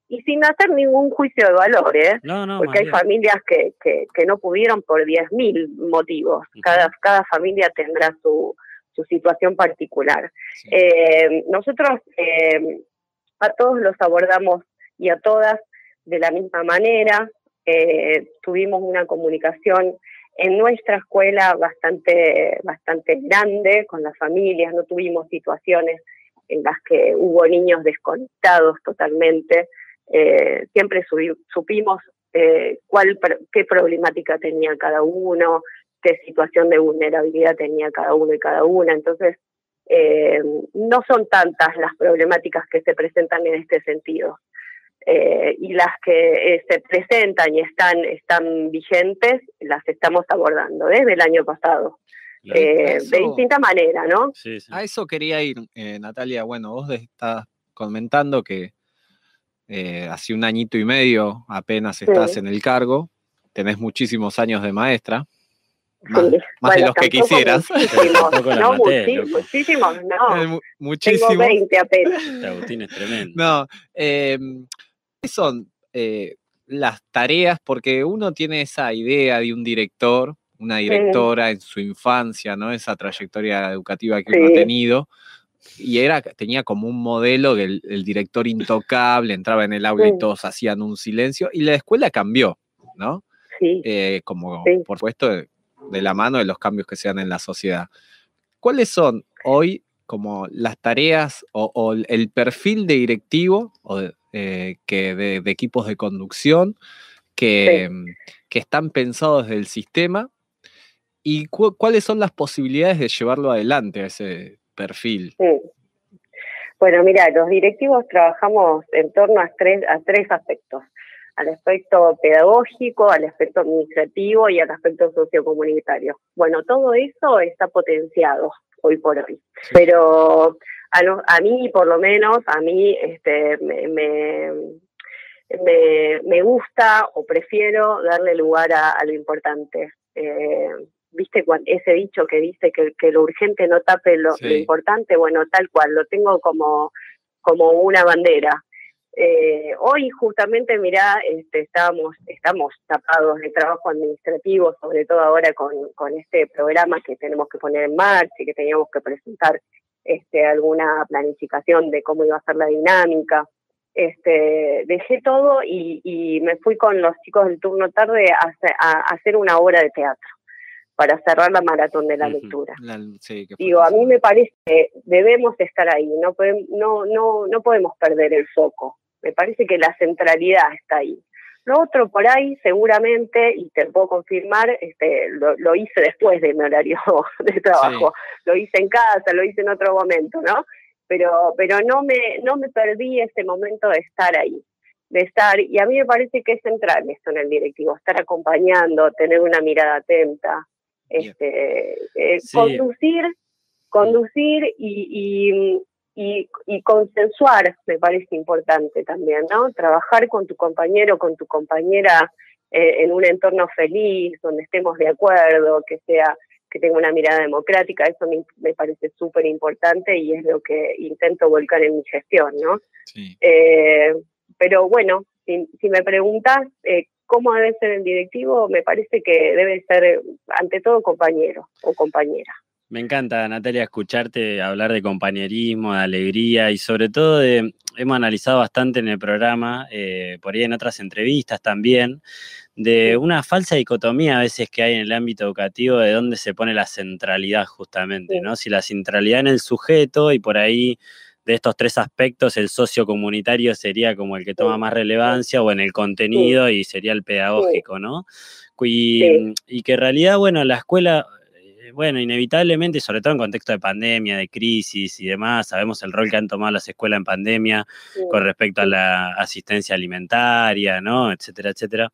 Y sin hacer ningún juicio de valor, ¿eh? No, no, porque hay bien. familias que, que, que no pudieron por 10.000 motivos. Cada, cada familia tendrá su, su situación particular. Sí. Eh, nosotros eh, a todos los abordamos y a todas de la misma manera. Eh, tuvimos una comunicación en nuestra escuela bastante, bastante grande con las familias, no tuvimos situaciones en las que hubo niños desconectados totalmente. Eh, siempre supimos eh, qué problemática tenía cada uno, qué situación de vulnerabilidad tenía cada uno y cada una. Entonces, eh, no son tantas las problemáticas que se presentan en este sentido. Eh, y las que eh, se presentan y están, están vigentes, las estamos abordando desde el año pasado, Claro. eh, Eso- de distinta manera, ¿no? Sí, sí. A eso quería ir, eh, Natalia. Bueno, vos estás comentando que eh, hace un añito y medio apenas estás Sí. en el cargo, tenés muchísimos años de maestra, más, de los que quisieras. Muchísimos, no, maté, muchísimos, no. Eh, mu- Tengo muchísimos. 20 apenas. Este Agustín es tremendo. No, eh, ¿qué son eh, las tareas? Porque uno tiene esa idea de un director, una directora en su infancia, ¿no? Esa trayectoria educativa que uno ha tenido. Y era, tenía como un modelo que el, el director intocable entraba en el aula y todos hacían un silencio. Y la escuela cambió, ¿no? Sí. Eh, como por supuesto de, de la mano de los cambios que se dan en la sociedad. ¿Cuáles son hoy como las tareas o, o el- el perfil de directivo o de, eh, que de, de equipos de conducción que, mm, que están pensados desde el sistema y cu- cuáles son las posibilidades de llevarlo adelante a ese perfil? Sí. Bueno, mira, los directivos trabajamos en torno a tres, a tres aspectos. Al aspecto pedagógico, al aspecto administrativo y al aspecto sociocomunitario. Bueno, todo eso está potenciado hoy por hoy. Pero a, mí, por lo menos, a mí este, me, me, me- me gusta o prefiero darle lugar a, a lo importante. Eh, ¿Viste ese dicho que dice que, que lo urgente no tape lo, importante? Bueno, tal cual, lo tengo como, como una bandera. Eh, hoy justamente, mirá, este, estábamos, estamos tapados de trabajo administrativo, sobre todo ahora con, con este programa que tenemos que poner en marcha y que teníamos que presentar este, alguna planificación de cómo iba a ser la dinámica. Este, dejé todo y, y me fui con los chicos del turno tarde a, hacer- a hacer una obra de teatro para cerrar la maratón de la lectura. La- sí, Digo, a mí me parece que debemos estar ahí, no, no, no, no podemos perder el foco. Me parece que la centralidad está ahí. Lo otro por ahí, seguramente, y te puedo confirmar, este, lo, lo hice después de mi horario de trabajo. Lo hice en casa, lo hice en otro momento, ¿no? Pero, pero no me, no me perdí ese momento de estar ahí, de estar, y a mí me parece que es central esto en el directivo, estar acompañando, tener una mirada atenta, este, eh, conducir, conducir y, y, y, y consensuar me parece importante también, ¿no? Trabajar con tu compañero, con tu compañera eh, en un entorno feliz, donde estemos de acuerdo, que sea que tenga una mirada democrática, eso me, me parece súper importante y es lo que intento volcar en mi gestión, ¿no? Sí. Eh, pero bueno, si, si me preguntas eh, cómo debe ser el directivo, me parece que debe ser ante todo compañero o compañera. Me encanta, Natalia, escucharte hablar de compañerismo, de alegría y sobre todo de, hemos analizado bastante en el programa, eh, por ahí en otras entrevistas también, de una falsa dicotomía a veces que hay en el ámbito educativo de dónde se pone la centralidad justamente. ¿no? Si la centralidad en el sujeto y por ahí de estos tres aspectos el sociocomunitario sería como el que toma más relevancia o en el contenido y sería el pedagógico, ¿no? Y, y que en realidad, bueno, la escuela, bueno, inevitablemente, sobre todo en contexto de pandemia, de crisis y demás, sabemos el rol que han tomado las escuelas en pandemia con respecto a la asistencia alimentaria, ¿no? Etcétera, etcétera.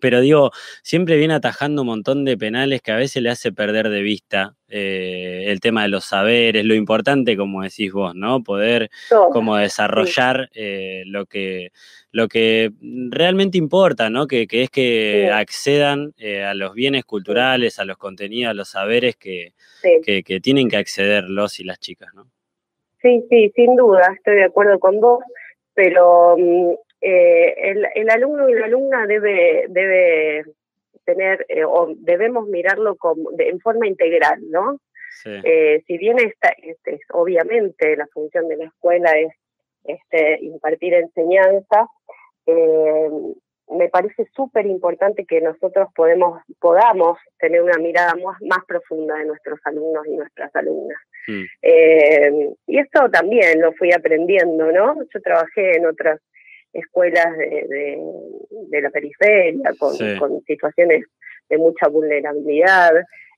Pero digo, siempre viene atajando un montón de penales que a veces le hace perder de vista eh, el tema de los saberes, lo importante, como decís vos, ¿no? Poder Todo. como desarrollar eh, lo que lo que realmente importa, ¿no? Que, que es que Sí. accedan eh, a los bienes culturales, a los contenidos, a los saberes que, Sí. que, que tienen que acceder los y las chicas, ¿no? Sí, sí, sin duda, estoy de acuerdo con vos, pero mm, eh, el, el alumno y la alumna debe, debe tener, eh, o debemos mirarlo como de- en forma integral, ¿no? Sí. Eh, si bien esta, este, es- obviamente la función de la escuela es este, impartir enseñanza, me parece súper importante que nosotros podemos, podamos tener una mirada más, más profunda de nuestros alumnos y nuestras alumnas. Mm. Eh, y esto también lo fui aprendiendo, ¿no? Yo trabajé en otras escuelas de, de, de la periferia con, Sí. con situaciones de mucha vulnerabilidad,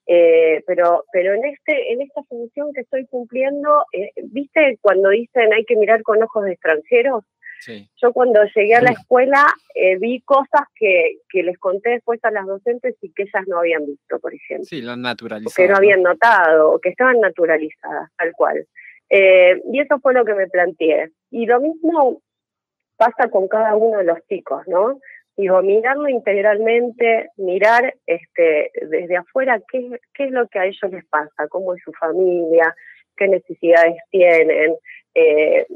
eh, pero pero en este en esta función que estoy cumpliendo, eh, viste cuando dicen hay que mirar con ojos de extranjeros, Sí. yo cuando llegué a la escuela eh, vi cosas que, que les conté después a las docentes y que ellas no habían visto, por ejemplo Sí, lo han o naturalizado. que no ¿no? habían notado, o que estaban naturalizadas, tal cual. Eh, y eso fue lo que me planteé. Y lo mismo pasa con cada uno de los chicos, ¿no? Digo, mirarlo integralmente, mirar este, desde afuera qué, qué es lo que a ellos les pasa, cómo es su familia, qué necesidades tienen. Eh,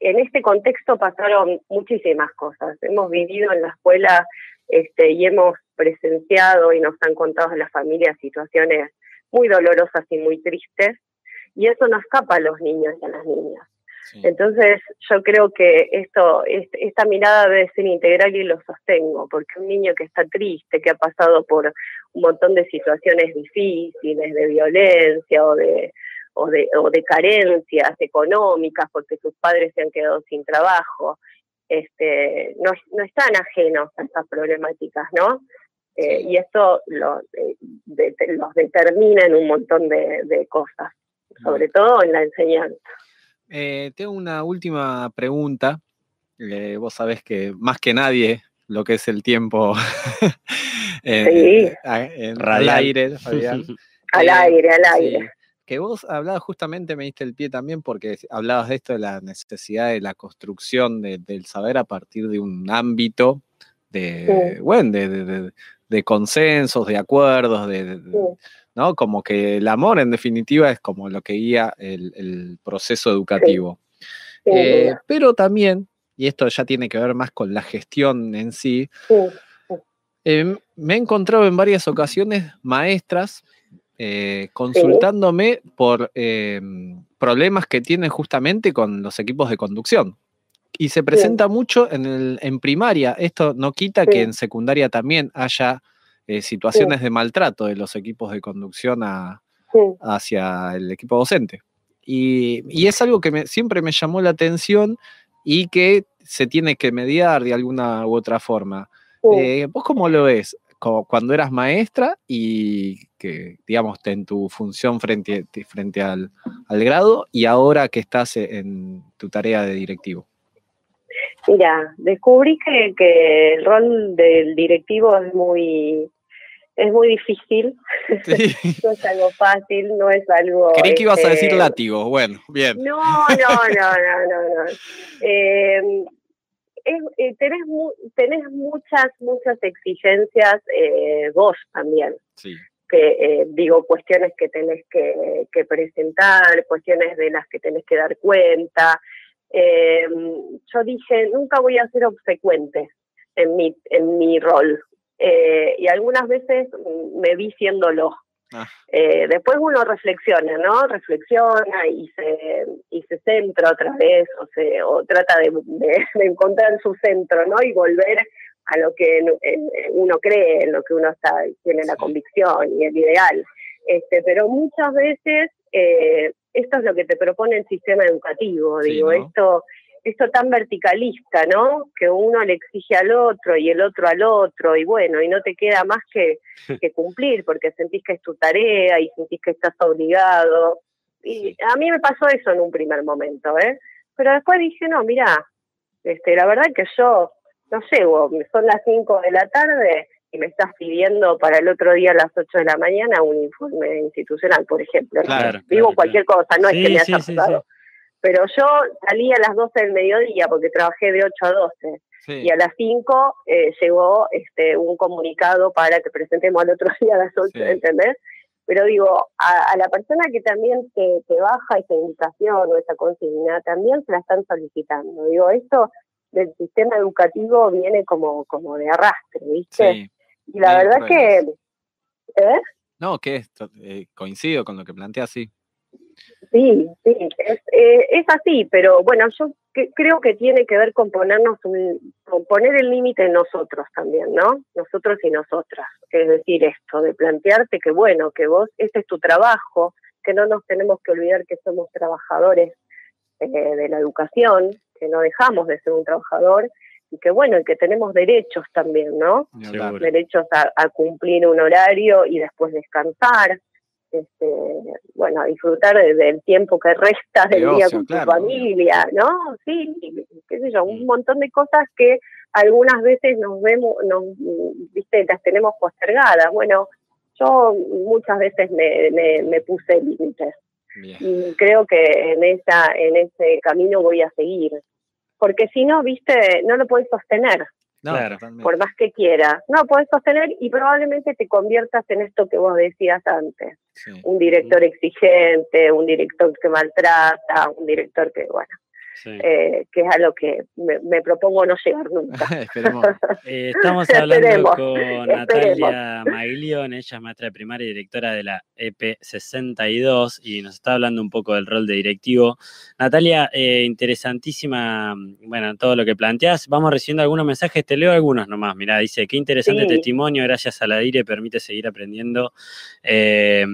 en este contexto pasaron muchísimas cosas. Hemos vivido en la escuela este, y hemos presenciado y nos han contado las familias situaciones muy dolorosas y muy tristes, y eso no escapa a los niños y a las niñas. Sí. Entonces, yo creo que esto, est- esta mirada debe ser integral y lo sostengo, porque un niño que está triste, que ha pasado por un montón de situaciones difíciles, de violencia o de, o de, o de carencias económicas, porque sus padres se han quedado sin trabajo, este, no, no están ajenos a estas problemáticas, ¿no? Eh, y esto lo, eh, de- los determina en un montón de, de cosas, sobre todo en la enseñanza. Eh, tengo una última pregunta. Eh, vos sabés que más que nadie lo que es el tiempo en, Sí. en- al aire, Fabián. Al Eh, aire, al sí, aire. que vos hablabas justamente, me diste el pie también, porque hablabas de esto de la necesidad de la construcción de- del saber a partir de un ámbito de, Sí. bueno, de, de- de- de consensos, de acuerdos, de, de- de- Sí. ¿No? Como que el amor, en definitiva, es como lo que guía el, el proceso educativo. Eh, pero también, y esto ya tiene que ver más con la gestión en sí, Sí, eh, me he encontrado en varias ocasiones maestras eh, consultándome por problemas que tienen justamente con los equipos de conducción. Y se presenta mucho en, el- en primaria. Esto no quita que en secundaria también haya eh, situaciones de maltrato de los equipos de conducción a- sí, hacia el equipo docente. Y, y es algo que me- siempre me llamó la atención y que se tiene que mediar de alguna u otra forma. sí. Eh, ¿Vos cómo lo ves? Como cuando eras maestra y que, digamos, en tu función frente, frente al, al grado y ahora que estás en tu tarea de directivo. Mira, descubrí que, que el rol del directivo es muy es muy difícil, Sí. no es algo fácil, no es algo... Creí que ibas a decir este, látigo. Bueno, bien. No, no, no, no, no. no. Eh, es- eh, tenés, mu- tenés muchas, muchas exigencias eh, vos también. Sí. que eh, digo cuestiones que tenés que, que presentar, cuestiones de las que tenés que dar cuenta. Eh, yo dije, nunca voy a ser obsecuente en mi, en mi rol. Eh, y algunas veces me vi siéndolo. Ah. Eh, después uno reflexiona, ¿no? Reflexiona y se, y se centra otra vez o, se, o trata de, de- de encontrar su centro, ¿no? Y volver a lo que uno cree, en lo que uno está, tiene la convicción y el ideal. Este, pero muchas veces eh, esto es lo que te propone el sistema educativo, Sí, digo, ¿no? esto, esto tan verticalista, ¿no? Que uno le exige al otro y el otro al otro, y bueno, y no te queda más que, que cumplir, porque sentís que es tu tarea y sentís que estás obligado. Y a mí me pasó eso en un primer momento, ¿eh? Pero después dije, no, mira, este, la verdad que yo no llego, son las 5 de la tarde y me estás pidiendo para el otro día a las 8 de la mañana un informe institucional, por ejemplo. Claro, Digo claro, cualquier cosa, no Sí, es que me haya sí, pasado. Pero yo salí a las 12 del mediodía porque trabajé de 8 a 12 Sí. y a las 5 eh, llegó este, un comunicado para que presentemos al otro día a las 8, Sí. ¿entendés? Pero digo, a, a la persona que también te, te baja esa indicación o esa consigna, también se la están solicitando. Digo, esto del sistema educativo viene como, como de arrastre, ¿viste? Sí. y la verdad que... ¿eh? No, que esto, eh, coincido con lo que planteas, sí. Sí, sí, es, eh, es así, pero bueno, yo que- creo que tiene que ver con ponernos un, con poner el límite en nosotros también, ¿no? Nosotros y nosotras. Es decir, esto, de plantearte que bueno, que vos, este es tu trabajo, que no nos tenemos que olvidar que somos trabajadores eh, de la educación, que no dejamos de ser un trabajador y que bueno, y que tenemos derechos también, ¿no? Derechos a, a cumplir un horario y después descansar, este, bueno, disfrutar de- del tiempo que resta del De día ocio, con tu familia, ¿no? Sí, qué sé yo, un montón de cosas que algunas veces nos vemos, nos, viste, las tenemos postergadas. Bueno, yo muchas veces me, me, me puse límites y creo que en esa en ese camino voy a seguir porque si no viste no lo puedes sostener No, Claro. por más que quieras no puedes sostener y probablemente te conviertas en esto que vos decías antes Sí. un director exigente un director que maltrata un director que bueno Sí. eh, que es a lo que me, me propongo no llegar nunca Esperemos. Eh, estamos hablando Esperemos, con Natalia Maglione, ella es maestra de primaria y directora de la E EP62 y nos está hablando un poco del rol de directivo. Natalia, eh, interesantísima, bueno, todo lo que planteas. Vamos recibiendo algunos mensajes, te leo algunos nomás. Mirá, dice, qué interesante Sí. testimonio, gracias a la DIRE permite seguir aprendiendo. Eh,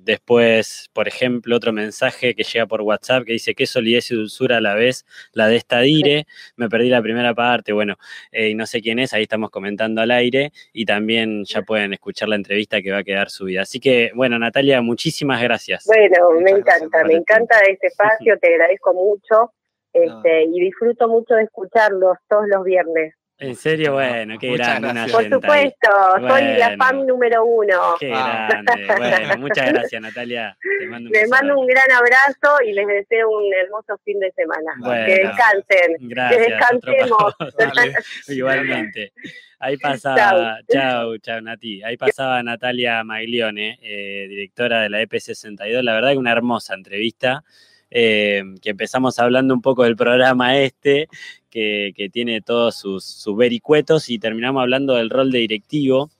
después, por ejemplo, otro mensaje que llega por WhatsApp que dice, qué solidez y dulzura a la vez la de esta DIRE. Me perdí la primera parte, bueno, eh, y no sé quién es, ahí estamos comentando al aire y también ya pueden escuchar la entrevista que va a quedar subida. Así que, bueno, Natalia, muchísimas gracias. Bueno, me Muchas encanta, me encanta este espacio, te agradezco mucho este, y disfruto mucho de escucharlos todos los viernes. En serio, bueno, qué Muchas grande, una gracias. Por supuesto, soy la fan número uno. Qué Ah. grande. Bueno, muchas gracias, Natalia. Te mando un Les mando un gran abrazo y les deseo un hermoso fin de semana. Bueno. que descansen. Gracias. que descansemos. Igualmente. Ahí pasaba, chau, chau, Nati. Ahí pasaba Natalia Maglione, eh, directora de la EP62. La verdad que una hermosa entrevista. eh, que empezamos hablando un poco del programa este, que, que tiene todos sus, sus vericuetos, y terminamos hablando del rol de directivo.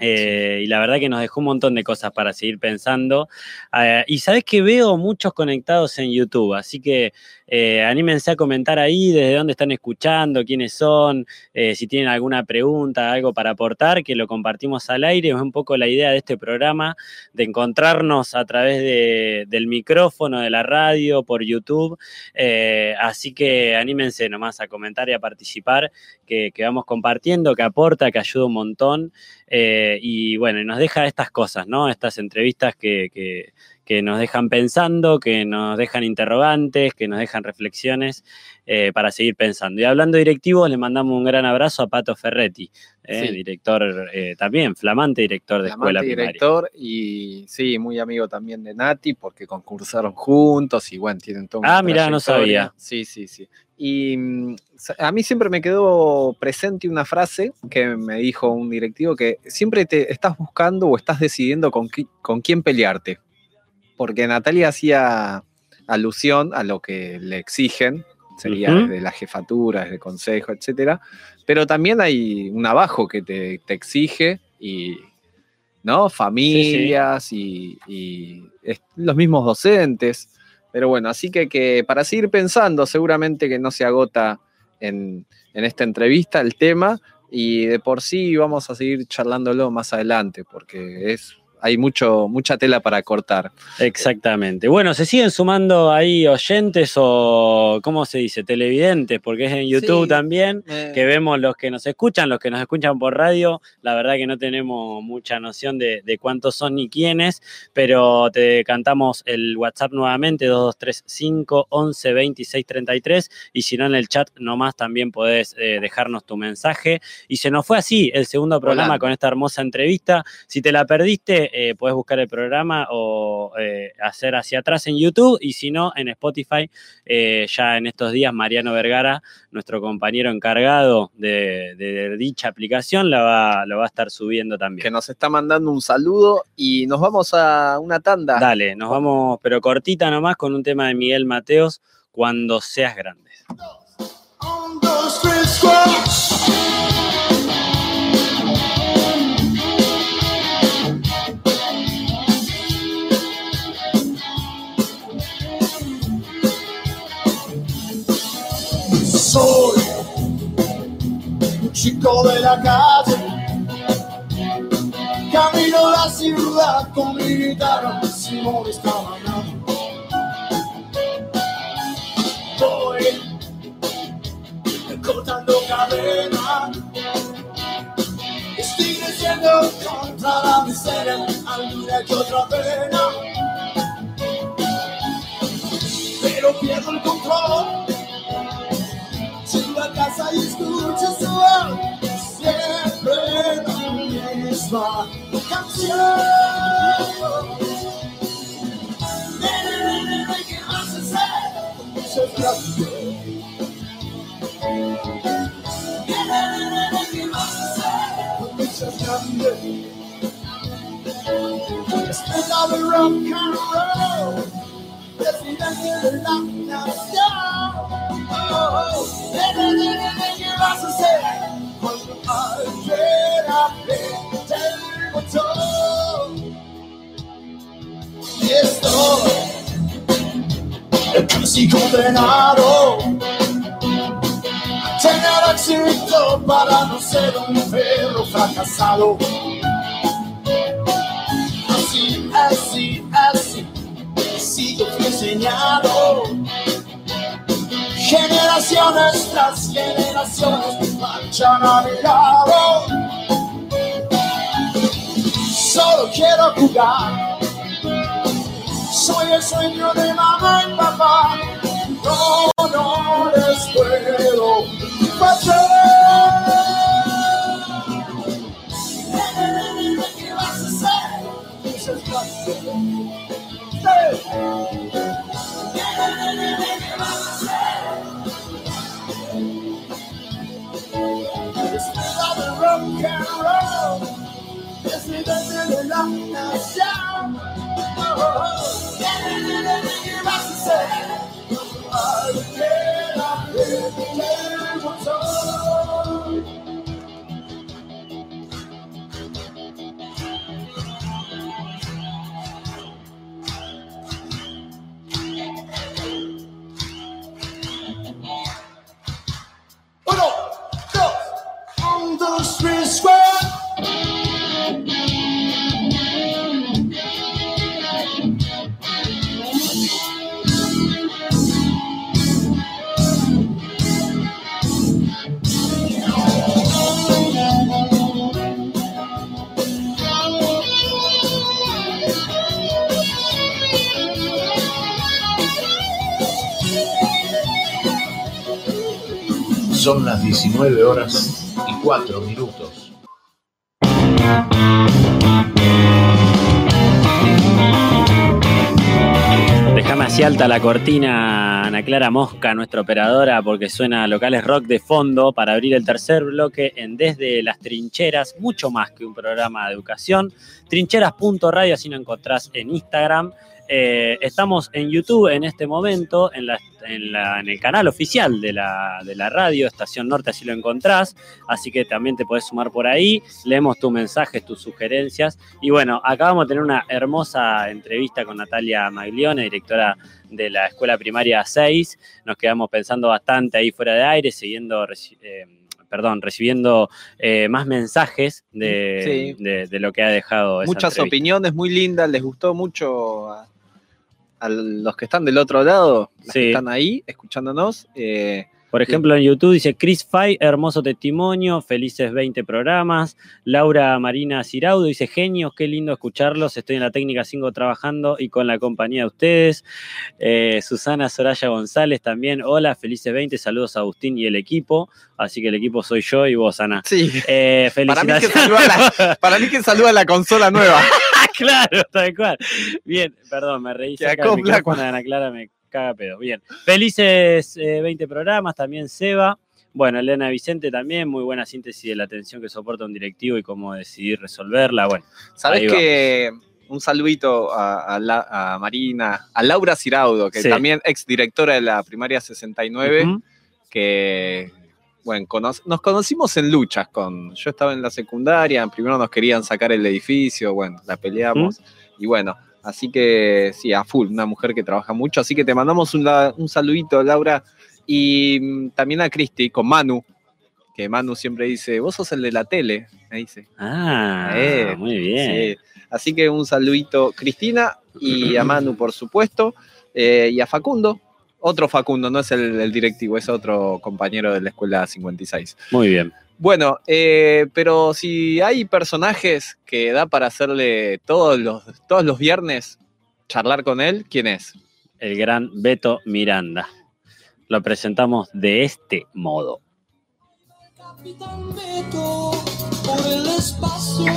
Eh, y la verdad que nos dejó un montón de cosas para seguir pensando. Eh, y sabes que veo muchos conectados en YouTube, así que eh, anímense a comentar ahí desde dónde están escuchando, quiénes son, eh, si tienen alguna pregunta, algo para aportar, que lo compartimos al aire. Es un poco la idea de este programa, de encontrarnos a través de- del micrófono, de la radio, por YouTube. Así que anímense nomás a comentar y a participar, que, que vamos compartiendo, que aporta, que ayuda un montón. Eh, y bueno, y nos deja estas cosas, ¿no? Estas entrevistas que, que- nos dejan pensando, que nos dejan interrogantes, que nos dejan reflexiones eh, para seguir pensando. Y hablando de directivos, le mandamos un gran abrazo a Pato Ferretti, eh, Sí. director eh, también, flamante director de escuela Flamante primaria. director y sí, muy amigo también de Nati porque concursaron juntos y bueno, tienen todo una Ah, mirá, no sabía. Sí, sí, sí. Y mm, a mí siempre me quedó presente una frase que me dijo un directivo que siempre te estás buscando o estás decidiendo con, qui- con quién pelearte. Porque Natalia hacía alusión a lo que le exigen, sería Ujú. desde la jefatura, desde el consejo, etcétera. Pero también hay un abajo que te, te exige y, ¿no? Familias Y, los mismos docentes. Pero bueno, así que, que para seguir pensando, seguramente que no se agota en, en esta entrevista el tema y de por sí vamos a seguir charlándolo más adelante porque es, hay mucho, mucha tela para cortar. Exactamente. Bueno, se siguen sumando ahí oyentes o, ¿cómo se dice? Televidentes, porque es en YouTube Sí. también. Eh, que vemos los que nos escuchan, los que nos escuchan por radio, la verdad que no tenemos mucha noción de, de cuántos son ni quiénes, pero te cantamos el WhatsApp nuevamente, 2235 11 26 33, y si no en el chat nomás también podés eh, dejarnos tu mensaje. Y se nos fue así el segundo programa con esta hermosa entrevista. Si te la perdiste, eh, podés buscar el programa o eh, hacer hacia atrás en YouTube, y si no, en Spotify, eh, ya en estos días Mariano Vergara nuestro compañero encargado de, de dicha aplicación la va, lo va a estar subiendo que también. nos está mandando un saludo y nos vamos a una tanda. Dale, nos vamos, pero cortita nomás con un tema de Miguel Mateos, Cuando seas grande. Un, dos, tres, Soy un chico de la calle, camino la ciudad con mi guitarra, Simón está bailando. Voy cortando cadena. Estoy creciendo contra la miseria, alguna que otra pena. Pero pierdo el Llego a casa y escucho su voz. Siempre la misma canción. Nene, nene, nene, ¿qué vas a hacer? Muchas gracias. Another rock and roll. Presidente de la nación. Oh, nene, ¿qué vas a hacer? Cuando apriete el botón. Y estoy casi condenado. Tener éxito para no ser un perro fracasado. Así, así, así, yo fui enseñado. Generaciones tras generaciones marchan a mi lado. Solo quiero jugar. Soy el sueño de mamá y papá. No, no les puedo nene, ¿qué vas a hacer? Muchas gracias. Hey. Nene, nene, nene, ¿qué vas a hacer? Estrella de rock and roll. Presidente de la nación. Oh, oh, oh. Nene, nene, nene, ¿qué vas a hacer? Al que la gente Son las 19 horas y 4 minutos. Déjame así alta la cortina, Ana Clara Mosca, nuestra operadora, porque suena locales rock de fondo para abrir el tercer bloque en Desde las Trincheras, mucho más que un programa de educación. Trincheras.radio, así lo encontrás en Instagram. Eh, estamos en YouTube en este momento, en, la- en la- en el canal oficial de la, de la radio, Estación Norte, así lo encontrás. Así que también te podés sumar por ahí. Leemos tus mensajes, tus sugerencias. Y bueno, acabamos de tener una hermosa entrevista con Natalia Maglione, directora de la Escuela Primaria 6. Nos quedamos pensando bastante ahí fuera de aire, siguiendo. eh, Perdón, recibiendo eh, más mensajes de, Sí. de- de lo que ha dejado esa Muchas opiniones muy lindas, les gustó mucho a, a los que están del otro lado, los Sí. que están ahí escuchándonos. eh, Por ejemplo, en YouTube dice Chris Fay, hermoso testimonio, felices 20 programas. Laura Marina Ciraudo dice genios, qué lindo escucharlos. Estoy en la técnica 5 trabajando y con la compañía de ustedes. Eh, Susana Soraya González también, hola, felices 20, saludos a Agustín y el equipo. Así que el equipo soy yo y vos, Ana. sí, Eh, para mí, que felicitaciones. saluda la, para mí que saluda la consola nueva. claro, tal cual. Bien, perdón, me reí Que de Ana Clara, me caga pedo. Bien, felices eh, 20 programas, también Seba. Bueno, Elena Vicente también, muy buena síntesis de la atención que soporta un directivo y cómo decidir resolverla. Bueno, Sabes que un saludito a, a la- a Marina, a Laura Ciraudo, que Sí. también ex directora de la primaria 69, ujú, que bueno, cono- nos conocimos en luchas con. Yo estaba en la secundaria, primero nos querían sacar el edificio, bueno, la peleamos. Y bueno, así que sí, a full, una mujer que trabaja mucho. Así que te mandamos un, la- un saludito, Laura. Y mm, también a Cristi con Manu, que Manu siempre dice, vos sos el de la tele, me dice. Ah, Eh, muy bien. Sí. Así que un saludito, Cristina, y a Manu, por supuesto, eh, y a Facundo. Otro Facundo, no es el, el directivo, es otro compañero de la escuela 56. Muy bien. Bueno, eh, pero si hay personajes que da para hacerle todos los, todos los viernes charlar con él, ¿quién es? El gran Beto Miranda. Lo presentamos de este modo. Capitán Beto, por el espacio.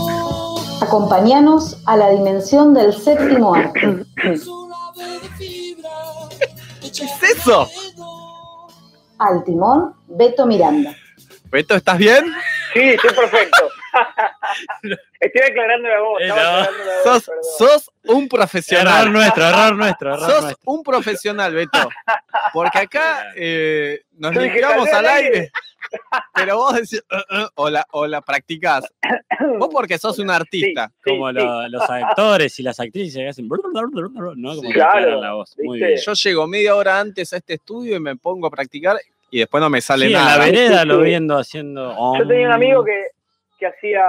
Acompáñanos a la dimensión del séptimo arte. Eso? Al timón, Beto Miranda. Beto, ¿estás bien? Sí, estoy perfecto. Estoy aclarando la voz. Estaba no. aclarando la voz, Sos, sos un profesional. Error nuestro, error nuestro, error Sos nuestro. un profesional, Beto. Porque acá eh, nos limpiamos "Salió al aire. aire". Pero vos decís, "Uh, uh", o, la, o la practicás. Vos porque sos un artista. Sí, Como sí. lo- los actores y las actrices que hacen, ¿no? Como Claro, la voz. Muy bien. Yo llego media hora antes a este estudio y me pongo a practicar y después no me sale Sí, en nada. la vereda lo viendo haciendo. Yo tenía un amigo que, que hacía,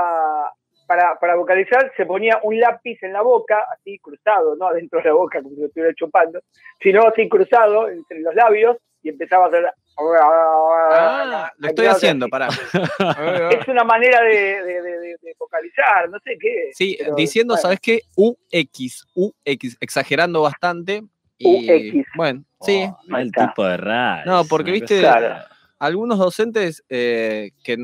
para, para vocalizar, se ponía un lápiz en la boca, así cruzado, no adentro de la boca como si lo estuviera chupando, sino así cruzado entre los labios y empezaba a hacer... Ah, lo estoy haciendo, pará. Es una manera de, de, de- de- de vocalizar, no sé qué. Sí, pero, diciendo, bueno. ¿sabes qué? UX, UX, exagerando bastante. Y, UX. Bueno, sí. Oh, no el tipo de radio. No, porque, viste, Claro. Algunos docentes eh, que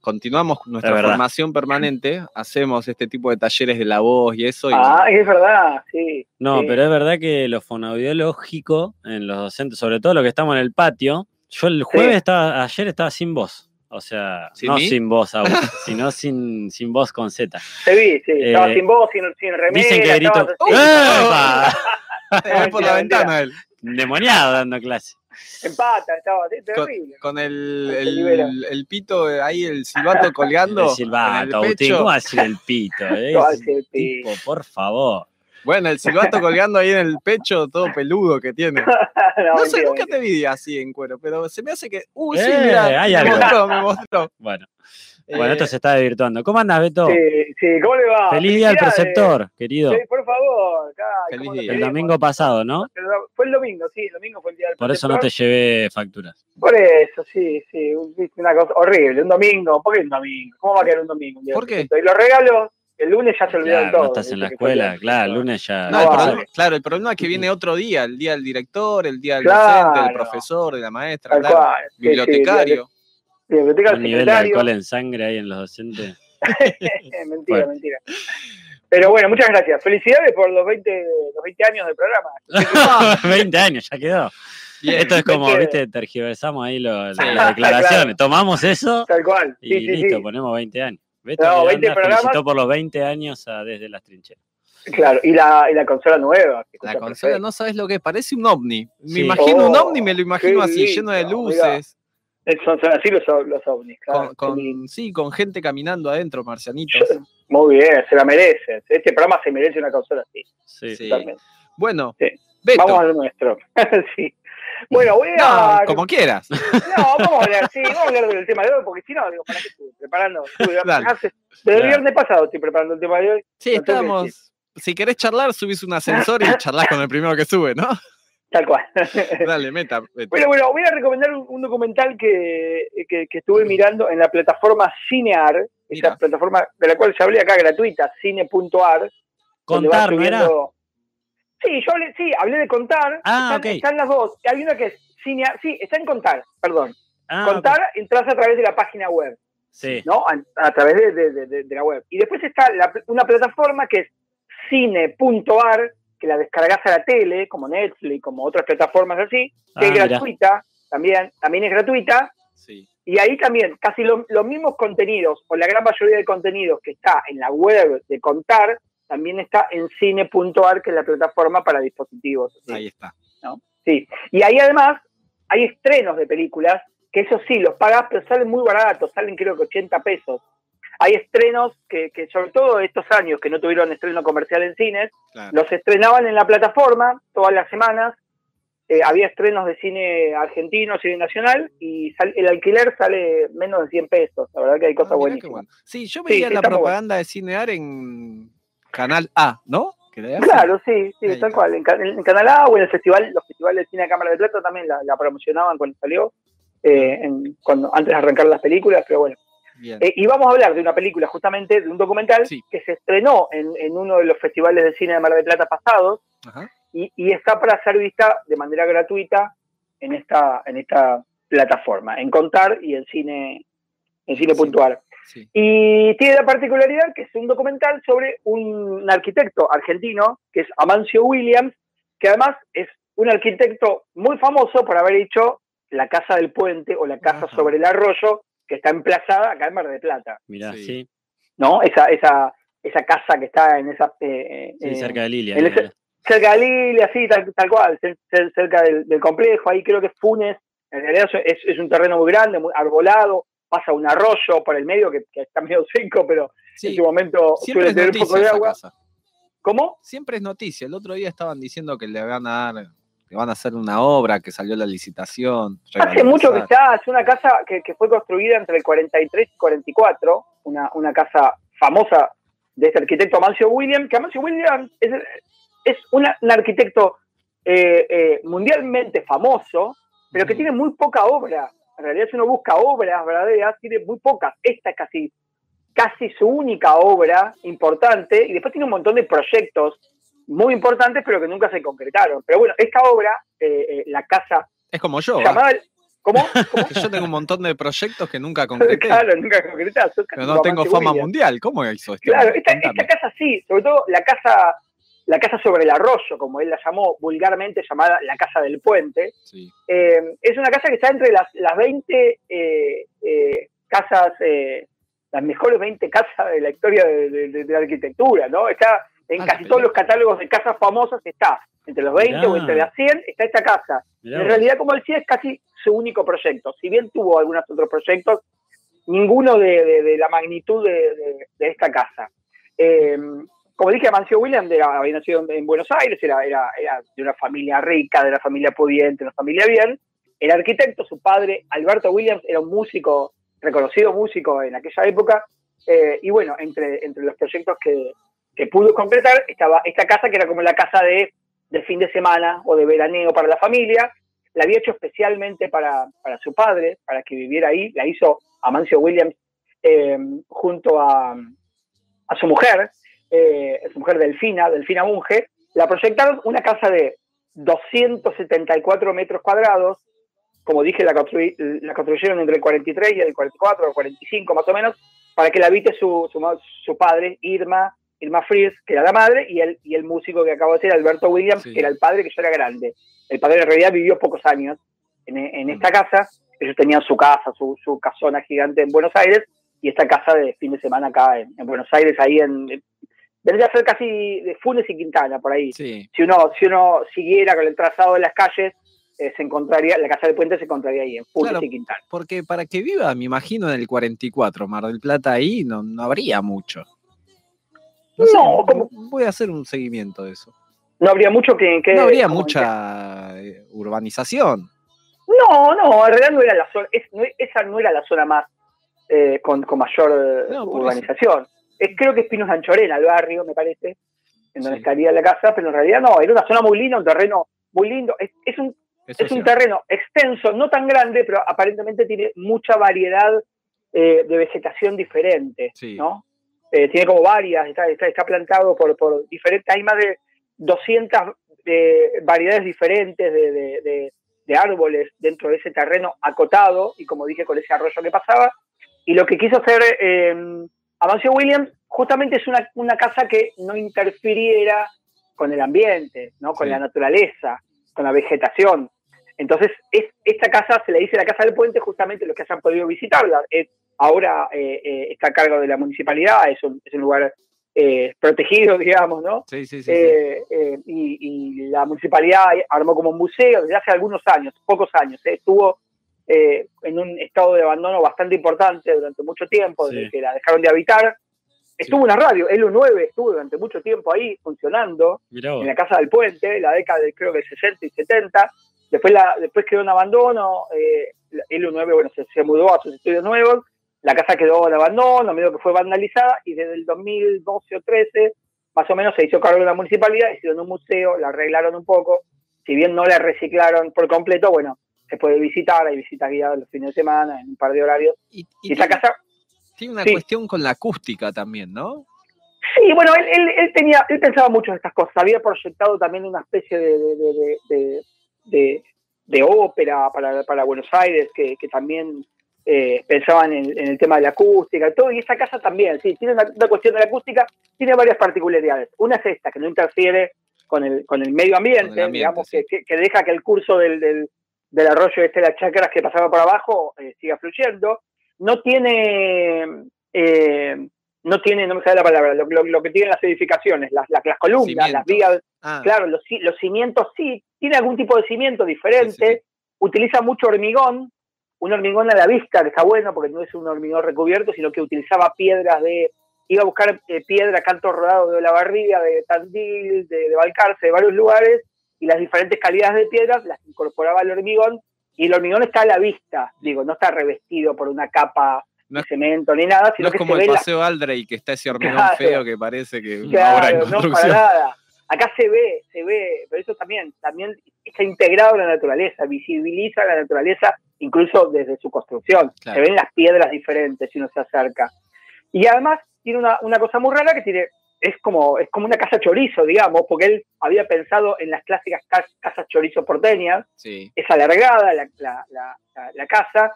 continuamos nuestra formación permanente, hacemos este tipo de talleres de la voz y eso. y- Ah, es verdad, sí. No, sí. pero es verdad que lo fonoaudiológico en los docentes, sobre todo los que estamos en el patio, yo el jueves estaba, ayer estaba sin voz. O sea, ¿Sin no mí? sin voz aún, sino sin, sin voz con Z. Te vi, sí. Estaba Eh, sin voz, sin, sin remera. Dicen que grito. ves por la ventana él. Demoniado dando clase. En pata, estaba Con, terrible. con el, el, el pito ahí, el silbato colgando. El silbato, el pecho. ¿cómo va a decir el pito? eh? ¿Cómo va a Ese decir el pito? tipo, por favor. Bueno, el silbato colgando ahí en el pecho, todo peludo que tiene. no, No sé, mentira, nunca te vi así en cuero, pero se me hace que. Uy, sí, Eh, mira, hay me algo. mostró, me mostró. Bueno, bueno, esto se está desvirtuando. ¿Cómo andas, Beto? Sí, sí, ¿cómo le va? Feliz día al preceptor, querido. Sí, por favor. acá, Feliz ¿cómo día. El domingo pasado, ¿no? Fue el domingo, sí, el domingo fue el día del Por eso no te llevé facturas. Por eso, sí, sí, una cosa horrible. Un domingo, ¿por qué un domingo? ¿Cómo va a quedar un domingo? un ¿Por qué? Y los regalos, el lunes ya se olvidaron Claro, todo. no estás en la escuela, claro, el lunes ya. No, el problema- claro, el problema es que viene otro día, el día del director, el día del Claro. docente, del profesor, de la maestra, claro, cual. sí, sí, bibliotecario. Biblioteca del Un nivel de alcohol en sangre ahí en los docentes. mentira, Bueno. mentira. Pero bueno, muchas gracias. Felicidades por los 20, los 20 años del programa. 20 años, ya quedó. Bien. Esto es como, 20. viste, tergiversamos ahí lo- Sí. las declaraciones. Claro. Tomamos eso Tal cual. y Sí, listo, sí. ponemos 20 años. Beto No, 20 Miranda programas. felicitó por los 20 años a Desde las Trincheras. Claro, y la, y la consola nueva. La consola perfecto. no sabes lo que es, parece un ovni. Me Sí. imagino un Oh, ovni, me lo imagino qué así, lleno de luces, Son, son así los, los ovnis, claro. con, con- sí, con gente caminando adentro, marcianitos. Muy bien, se la merece. Este programa se merece una consola así. Sí. Sí. totalmente. Bueno, Sí. Beto, Vamos a lo nuestro. sí. Bueno, voy no, a. como quieras. No, vamos a hablar, sí, vamos a hablar del tema de hoy, porque si no, digo, ¿para qué estuve preparando? Estuve- hace- desde el viernes pasado estoy preparando el tema de hoy. Sí, que estábamos. Si querés charlar, subís un ascensor y charlas con el primero que sube, ¿no? Tal cual. Dale, meta. Beto. Bueno, bueno, voy a recomendar un, un documental que, que- que estuve mirando en la plataforma Cinear, esa Mira. plataforma de la cual ya hablé acá gratuita, cine.ar. Contar, ¿no era? Sí, yo hablé, sí, hablé de contar. Ah, están, ok. están las dos. Hay una que es Cinear, sí, está en contar, perdón. Ah, contar, entras a través de la página web. Sí. ¿no? A, a través de, de- de- de- de la web. Y después está la- una plataforma que es cine.ar, que la descargas a la tele, como Netflix, como otras plataformas así, que Ah, es mirá. gratuita, también, también es gratuita, Sí. y ahí también casi lo- los mismos contenidos, o la gran mayoría de contenidos que está en la web de Contar, también está en cine.ar, que es la plataforma para dispositivos. ¿sí? Ahí está. Sí, y ahí además hay estrenos de películas, que eso sí, los pagas, pero salen muy baratos, salen creo que 80 pesos. Hay estrenos que, que sobre todo estos años que no tuvieron estreno comercial en cines, Claro. los estrenaban en la plataforma todas las semanas. Eh, había estrenos de cine argentino, cine nacional, y sal- el alquiler sale menos de 100 pesos. La verdad que hay cosas Ah, buenísimas. bueno. Sí, yo veía sí, la propaganda de Cinear en Canal A, ¿no? Claro, sí, sí, Ahí tal está. cual. En, Ca- en Canal A o en el festival, los festivales de cine de Cámara de Plata también la, la promocionaban cuando salió, eh, en- cuando, antes de arrancar las películas, pero bueno. Eh, y vamos a hablar de una película, justamente, de un documental Sí. que se estrenó en, en uno de los festivales de cine de Mar del Plata pasados Ajá. y, y está para ser vista de manera gratuita en esta, en esta plataforma, en Contar y en cine, en cine.ar. Sí. Y tiene la particularidad que es un documental sobre un arquitecto argentino, que es Amancio Williams, que además es un arquitecto muy famoso por haber hecho la Casa del Puente o la Casa Ajá. sobre el Arroyo, que está emplazada acá en Mar del Plata, Mirá, Sí. sí. ¿no? Esa, esa, esa casa que está en esa... eh, Sí, eh, cerca de Lilia. en ahí, ese- cerca de Lilia, sí, tal, tal cual, cer- cer- cerca del, del complejo, ahí creo que es Funes, en realidad es, es un terreno muy grande, muy arbolado, pasa un arroyo por el medio que, que está medio seco, pero en Sí. su momento Siempre suele es tener un poco noticia de agua. casa. ¿Cómo? Siempre es noticia. El otro día estaban diciendo que le van a dar, que van a hacer una obra, que salió la licitación. Hace mucho que está, es una casa que, que fue construida entre el 43 y 44, una, una casa famosa de este arquitecto Amancio Williams, que Amancio Williams es, es una- un arquitecto eh, eh, mundialmente famoso, pero que tiene muy poca obra. En realidad, si uno busca obras verdaderas, tiene muy pocas. Esta es casi, casi su única obra importante, y después tiene un montón de proyectos muy importantes, pero que nunca se concretaron. Pero bueno, esta obra, eh, eh, la casa Es como yo. ¿ah? llamada... ¿Cómo? ¿Cómo? Yo tengo un montón de proyectos que nunca concreté. Claro, nunca concretadas. son pero no tengo fama mundial. ¿Cómo hizo esto? Claro, esta, casa sí, sobre todo la casa, la casa sobre el arroyo, como él la llamó vulgarmente, llamada la casa del puente. Sí. Eh, es una casa que está entre las, las 20 eh, eh, casas, eh, las mejores 20 casas de la historia de, de- de- de la arquitectura, ¿no? Está en Ah, casi todos los catálogos de casas famosas, está entre los 20 Mirá. o entre las 100, está esta casa. Mirá En realidad, como decía, es casi su único proyecto. Si bien tuvo algunos otros proyectos, ninguno de, de- de la magnitud de, esta casa. Eh, como dije, Amancio Williams era- había nacido en, en Buenos Aires, era, era- era de una familia rica, de una familia pudiente, de una familia bien. Era arquitecto, su padre, Alberto Williams, era un músico, reconocido músico en aquella época. Eh, y bueno, entre, entre los proyectos que, que pudo concretar estaba esta casa, que era como la casa de, de fin de semana o de veraneo para la familia. La había hecho especialmente para, para su padre, para que viviera ahí. La hizo Amancio Williams eh, junto a, a su mujer, eh, su mujer Delfina, Delfina Munge. La proyectaron una casa de 274 metros cuadrados, como dije, la, construy- la construyeron entre el 43 y el 44 o 45 más o menos, para que la habite su, su, su padre, Irma, Irma Fries, que era la madre, y el, y el músico que acabo de decir, Alberto Williams, Sí. que era el padre, que ya era grande. El padre en realidad vivió pocos años en, en esta casa. Ellos tenían su casa, su, su casona gigante en Buenos Aires, y esta casa de fin de semana acá en, en Buenos Aires, ahí en... en- Vendría a ser casi de Funes y Quintana, por ahí. Sí. Si uno, si uno siguiera con el trazado de las calles, eh, se encontraría, la casa del puente se encontraría ahí, en Funes Claro. y Quintana. Porque para que viva, me imagino, en el 44, Mar del Plata, ahí no, no habría mucho. No, sé, No, ¿cómo? voy a hacer un seguimiento de eso. No habría mucho que... que No habría mucha eh, urbanización. No, no, en realidad no era la zona, es- no- esa no era la zona más eh, con, con mayor eh, No, urbanización. Es- creo que es Pinos de Anchorena, el barrio, me parece, en donde Sí. estaría la casa, pero en realidad no, era una zona muy linda, un terreno muy lindo. Es, es un, Eso es un terreno extenso, no tan grande, pero aparentemente tiene mucha variedad eh, de vegetación diferente, Sí. ¿no? Eh, tiene como varias, está, está, está plantado por, por diferentes, hay más de 200 eh, variedades diferentes de, de- de- de árboles dentro de ese terreno acotado, y como dije, con ese arroyo que pasaba. Y lo que quiso hacer eh, Amancio Williams justamente es una, una casa que no interfiriera con el ambiente, ¿no? con Sí. la naturaleza, con la vegetación. Entonces, es, esta casa se le dice la Casa del Puente, justamente los que hayan podido visitarla. Es, ahora eh, eh, está a cargo de la municipalidad, es un, es un lugar eh, protegido, digamos, ¿no? Sí, sí, sí. sí. Eh, y, y la municipalidad armó como un museo desde hace algunos años, pocos años. eh, Estuvo eh, en un estado de abandono bastante importante durante mucho tiempo, desde Sí. que la dejaron de habitar. Estuvo una radio, el 9 estuvo durante mucho tiempo ahí funcionando en la Casa del Puente, la década del creo que 60 y 70. Después, la, después quedó en abandono, eh, el 9 bueno, se, se mudó a sus estudios nuevos, la casa quedó en abandono, medio que fue vandalizada, y desde el 2012 o 13, más o menos se hizo cargo de la municipalidad, hicieron un museo, la arreglaron un poco, si bien no la reciclaron por completo, bueno, se puede visitar, hay visitas guiadas los fines de semana, en un par de horarios. Y, y Y esa tiene, casa, tiene una sí. cuestión con la acústica también, ¿no? Sí, bueno, él, él, él tenía, él pensaba mucho en estas cosas. Había proyectado también una especie de- de- de- de ópera para, para Buenos Aires, que, que también eh, pensaban en, en el tema de la acústica y todo. Y esta casa también, sí, tiene una, una cuestión de la acústica, tiene varias particularidades. Una es esta, que no interfiere con el, con el medio ambiente, Con el ambiente, digamos, sí. que, que- deja que el curso del, del, del arroyo este, las chacras que pasaba por abajo, eh, siga fluyendo. No tiene... eh, no tiene, no me sale la palabra, lo, lo- lo que tienen las edificaciones, las, las, las columnas, las vigas, Ah, claro, los, los cimientos sí, tiene algún tipo de cimiento diferente, Sí, sí, utiliza mucho hormigón, un hormigón a la vista, que está bueno porque no es un hormigón recubierto, sino que utilizaba piedras de, iba a buscar eh, piedra, canto rodado de la barriga, de Tandil, de, de Balcarce, de varios lugares, y las diferentes calidades de piedras las incorporaba al hormigón, y el hormigón está a la vista, digo, no está revestido por una capa No de cemento ni nada, sino no es que como se el ve la paseo Aldrey, que está ese hormigón Claro. feo que parece que en no, para nada. Acá se ve, se ve, pero eso también, también está integrado en la naturaleza, visibiliza la naturaleza incluso desde su construcción. Claro. Se ven las piedras diferentes si uno se acerca. Y además tiene una, una cosa muy rara que tiene, es como, es como una casa chorizo, digamos, porque él había pensado en las clásicas ca- casas chorizo porteñas, Sí, es alargada la, la- la- la- la casa,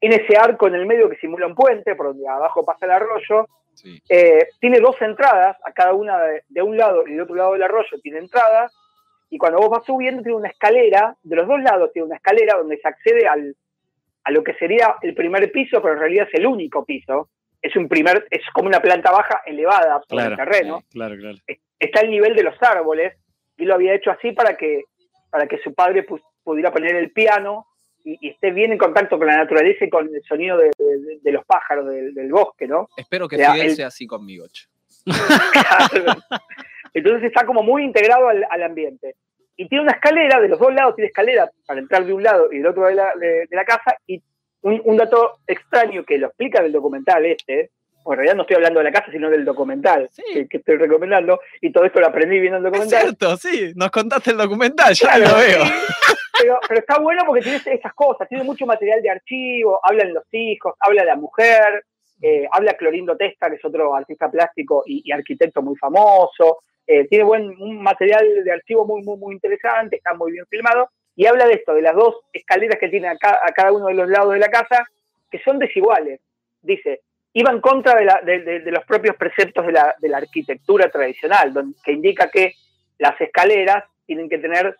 en ese arco en el medio que simula un puente, por donde abajo pasa el arroyo, sí. eh, tiene dos entradas, a cada una de, de un lado y del otro lado del arroyo tiene entradas, y cuando vos vas subiendo tiene una escalera, de los dos lados tiene una escalera donde se accede al, a lo que sería el primer piso, pero en realidad es el único piso. Es un primer, es como una planta baja elevada por Claro. el terreno. Claro, claro. Está al nivel de los árboles, y lo había hecho así para que, para que su padre pu- pudiera poner el piano y, y esté bien en contacto con la naturaleza y con el sonido de, de- de los pájaros del, del bosque, ¿no? Espero que O sea, Fidel el- sea así conmigo. Entonces está como muy integrado al, al ambiente. Y tiene una escalera, de los dos lados tiene escalera para entrar de un lado y del otro de la, de- de la casa. Y un, un dato extraño que lo explica en el documental este, o en realidad no estoy hablando de la casa, sino del documental Sí. que, que estoy recomendando, y todo esto lo aprendí viendo el Es documental. cierto, sí, nos contaste el documental, ya Claro, lo veo. sí, pero, pero está bueno porque tiene estas cosas, tiene mucho material de archivo, hablan los hijos, habla la mujer, eh, habla Clorindo Testa, que es otro artista plástico y, y arquitecto muy famoso, eh, tiene buen un material de archivo muy, muy, muy interesante, está muy bien filmado, y habla de esto, de las dos escaleras que tiene a, ca- a cada uno de los lados de la casa, que son desiguales. Dice, iba en contra de, la- de- de- de los propios preceptos de la, de la arquitectura tradicional, don- que indica que las escaleras tienen que tener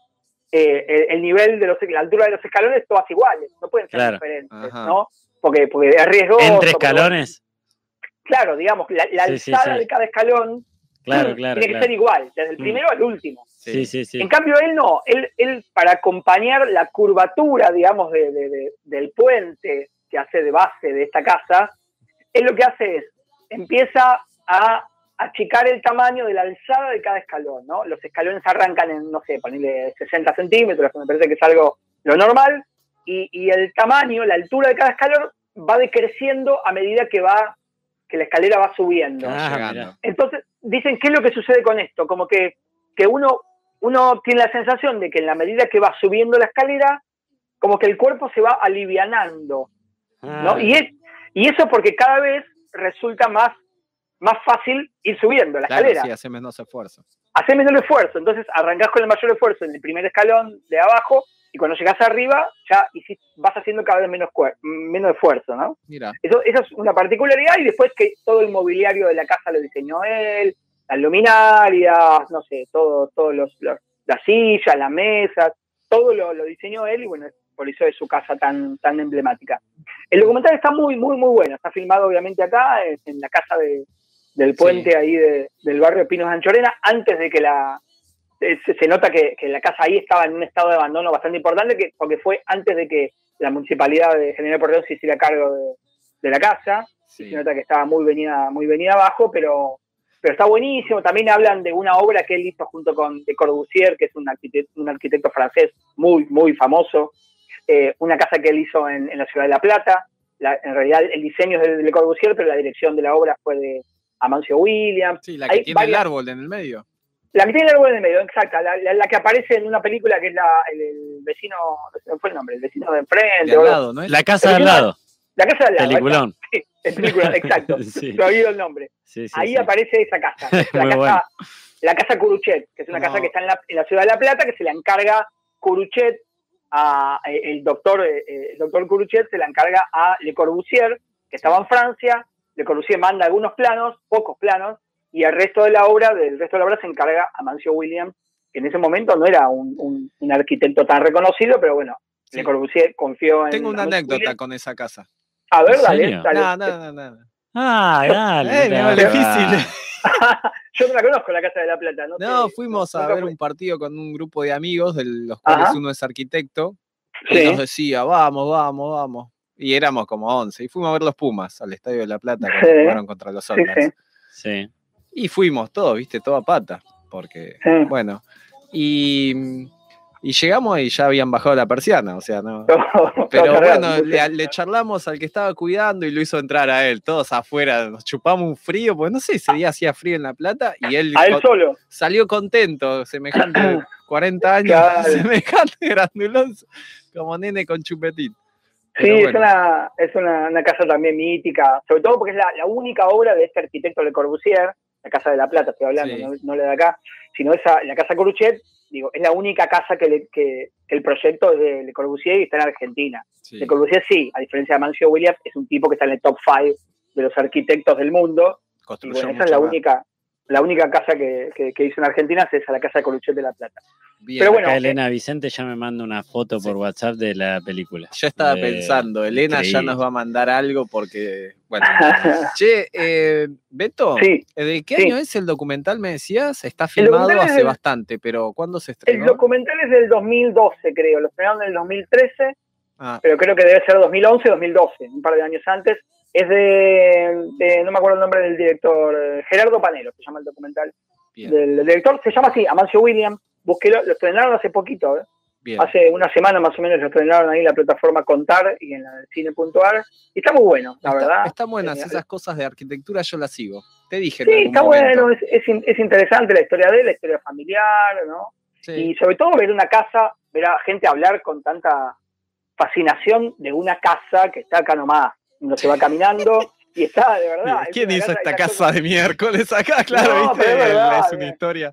eh, el, el nivel de los, la altura de los escalones todas iguales, no pueden ser Claro. diferentes, Ajá. ¿no? Porque, porque es riesgoso. Entre porque, escalones. Claro, digamos, la, la Sí, alzada sí. de cada escalón Claro, claro. tiene que claro. ser igual, desde el Mm. primero al último. Sí, sí, sí. En cambio, él no, él, él para acompañar la curvatura, digamos, de- de- de- del puente que hace de base de esta casa, él lo que hace es, empieza a achicar el tamaño de la alzada de cada escalón, ¿no? Los escalones arrancan en, no sé, ponerle 60 centímetros, que me parece que es algo lo normal, y, y el tamaño, la altura de cada escalón va decreciendo a medida que va, que la escalera va subiendo. Ah. Entonces, dicen, ¿qué es lo que sucede con esto? Como que, que uno, uno tiene la sensación de que en la medida que va subiendo la escalera, como que el cuerpo se va alivianando, ¿no? Ah, Y, es, y eso porque cada vez resulta más, más fácil ir subiendo la Claro, escalera. sí, hace menos esfuerzo. Haces menos esfuerzo, entonces arrancás con el mayor esfuerzo en el primer escalón de abajo y cuando llegás arriba ya vas haciendo cada vez menos, menos esfuerzo, ¿no? Mira, Eso, eso es una particularidad y después que todo el mobiliario de la casa lo diseñó él, las luminarias, no sé, todo, todos los, los- las sillas, las mesas, todo lo, lo diseñó él y bueno, por eso es su casa tan, tan emblemática. El documental está muy, muy, muy bueno. Está filmado obviamente acá, en, en la casa de- del puente ahí de- del barrio Pinos de Anchorena, antes de que la... eh, Se, se nota que, que la casa ahí estaba en un estado de abandono bastante importante, que, porque fue antes de que la municipalidad de General Porredón se hiciera cargo de, de la casa. sí. Se nota que estaba muy venida, muy venida abajo, pero, pero está buenísimo. También hablan de una obra que él hizo junto con Le Corbusier, que es un arquitecto, un arquitecto francés muy, muy famoso. Eh, una casa que él hizo en, en la ciudad de La Plata. La- en realidad el diseño es de Le Corbusier, pero la dirección de la obra fue de Amancio Williams. Sí, la que Hay tiene el árbol en el medio. La que tiene el árbol en el medio, exacta. La, la- la que aparece en una película que es la, el, el vecino, no fue el nombre, el vecino de enfrente. De al lado, ¿no es? La casa de al lado. La casa de al lado. Peliculón. Sí, el película, exacto. Sí. Se ha oído el nombre. Sí, sí, Ahí sí. aparece esa casa. La casa, bueno. la casa Curuchet, que es una No. casa que está en la, en la ciudad de La Plata, que se la encarga Curuchet a eh, el doctor, eh, eh, el doctor Curuchet se la encarga a Le Corbusier, que estaba en Francia. Le Corbusier manda algunos planos, pocos planos, y el resto de la obra, del resto de la obra se encarga a Mancio Williams, que en ese momento no era un, un- un arquitecto tan reconocido, pero bueno, Sí. Le Corbusier confió en. Tengo una anécdota Williams. con esa casa. A ver, ¿En dale, dale. No, no, no, no. Ah, dale. Eh, dale, va difícil. Yo no la conozco, la Casa de la Plata. No, No, sé, fuimos a ver fui. un partido con un grupo de amigos, de los cuales Ajá. uno es arquitecto, y Sí. nos decía, vamos, vamos, vamos. Y éramos como 11. Y fuimos a ver los Pumas al Estadio de La Plata cuando Sí. jugaron contra los Sí, Sounders. sí. Sí. Y fuimos todos, viste, todo a pata. Porque, Sí. bueno. Y, y llegamos y ya habían bajado la persiana, o sea, no. Pero bueno, le, le charlamos al que estaba cuidando y lo hizo entrar a él. Todos afuera, nos chupamos un frío, porque no sé, ese día hacía frío en La Plata y él, A él con- solo. salió contento, semejante, 40 años, Claro. semejante granduloso, como nene con chupetín. Sí, es, una, es una, una casa también mítica, sobre todo porque es la, la única obra de este arquitecto Le Corbusier, la Casa de la Plata estoy hablando, Sí. no, no la de acá, sino esa, la Casa Coruchet, digo, es la única casa que, le- que, que el proyecto es de Le Corbusier y está en Argentina. Sí. Le Corbusier sí, a diferencia de Mancio Williams, es un tipo que está en el top 5 de los arquitectos del mundo, y bueno, esa es la más. única, la única casa que, que, que hizo en Argentina, es esa, la Casa de Coruchet de la Plata. Bien. Pero bueno, Acá Elena Vicente ya me manda una foto por WhatsApp de la película. Yo estaba Eh, pensando, Elena ya nos va a mandar algo porque, bueno. che, eh, Beto, Sí, ¿de qué sí. año es el documental, me decías? Está El filmado hace del- bastante, pero ¿cuándo se el estrenó? documental es del 2012, creo, lo estrenaron en el 2013, Ah, pero creo que debe ser 2011 2012, un par de años antes. Es de, de- no me acuerdo el nombre del director, eh, Gerardo Panero, se llama el documental. bien, Del, director se llama así, Amancio Williams. Búsquelo, lo estrenaron hace poquito, ¿eh? bien. hace una semana más o menos lo estrenaron ahí en la plataforma Contar y en la de cine.ar. Y está muy bueno, la Está- verdad. Están buenas esas cosas de arquitectura, yo las sigo. Te dije en Sí, algún está momento. bueno, es, es, in- es interesante la historia de él, la historia familiar, ¿no? Sí. Y sobre todo ver una casa, ver a gente hablar con tanta fascinación de una casa que está acá nomás. Uno se va caminando y está, de verdad. ¿Quién hizo esta casa de miércoles acá? Claro, No, ¿viste? es verdad, es una bien. historia.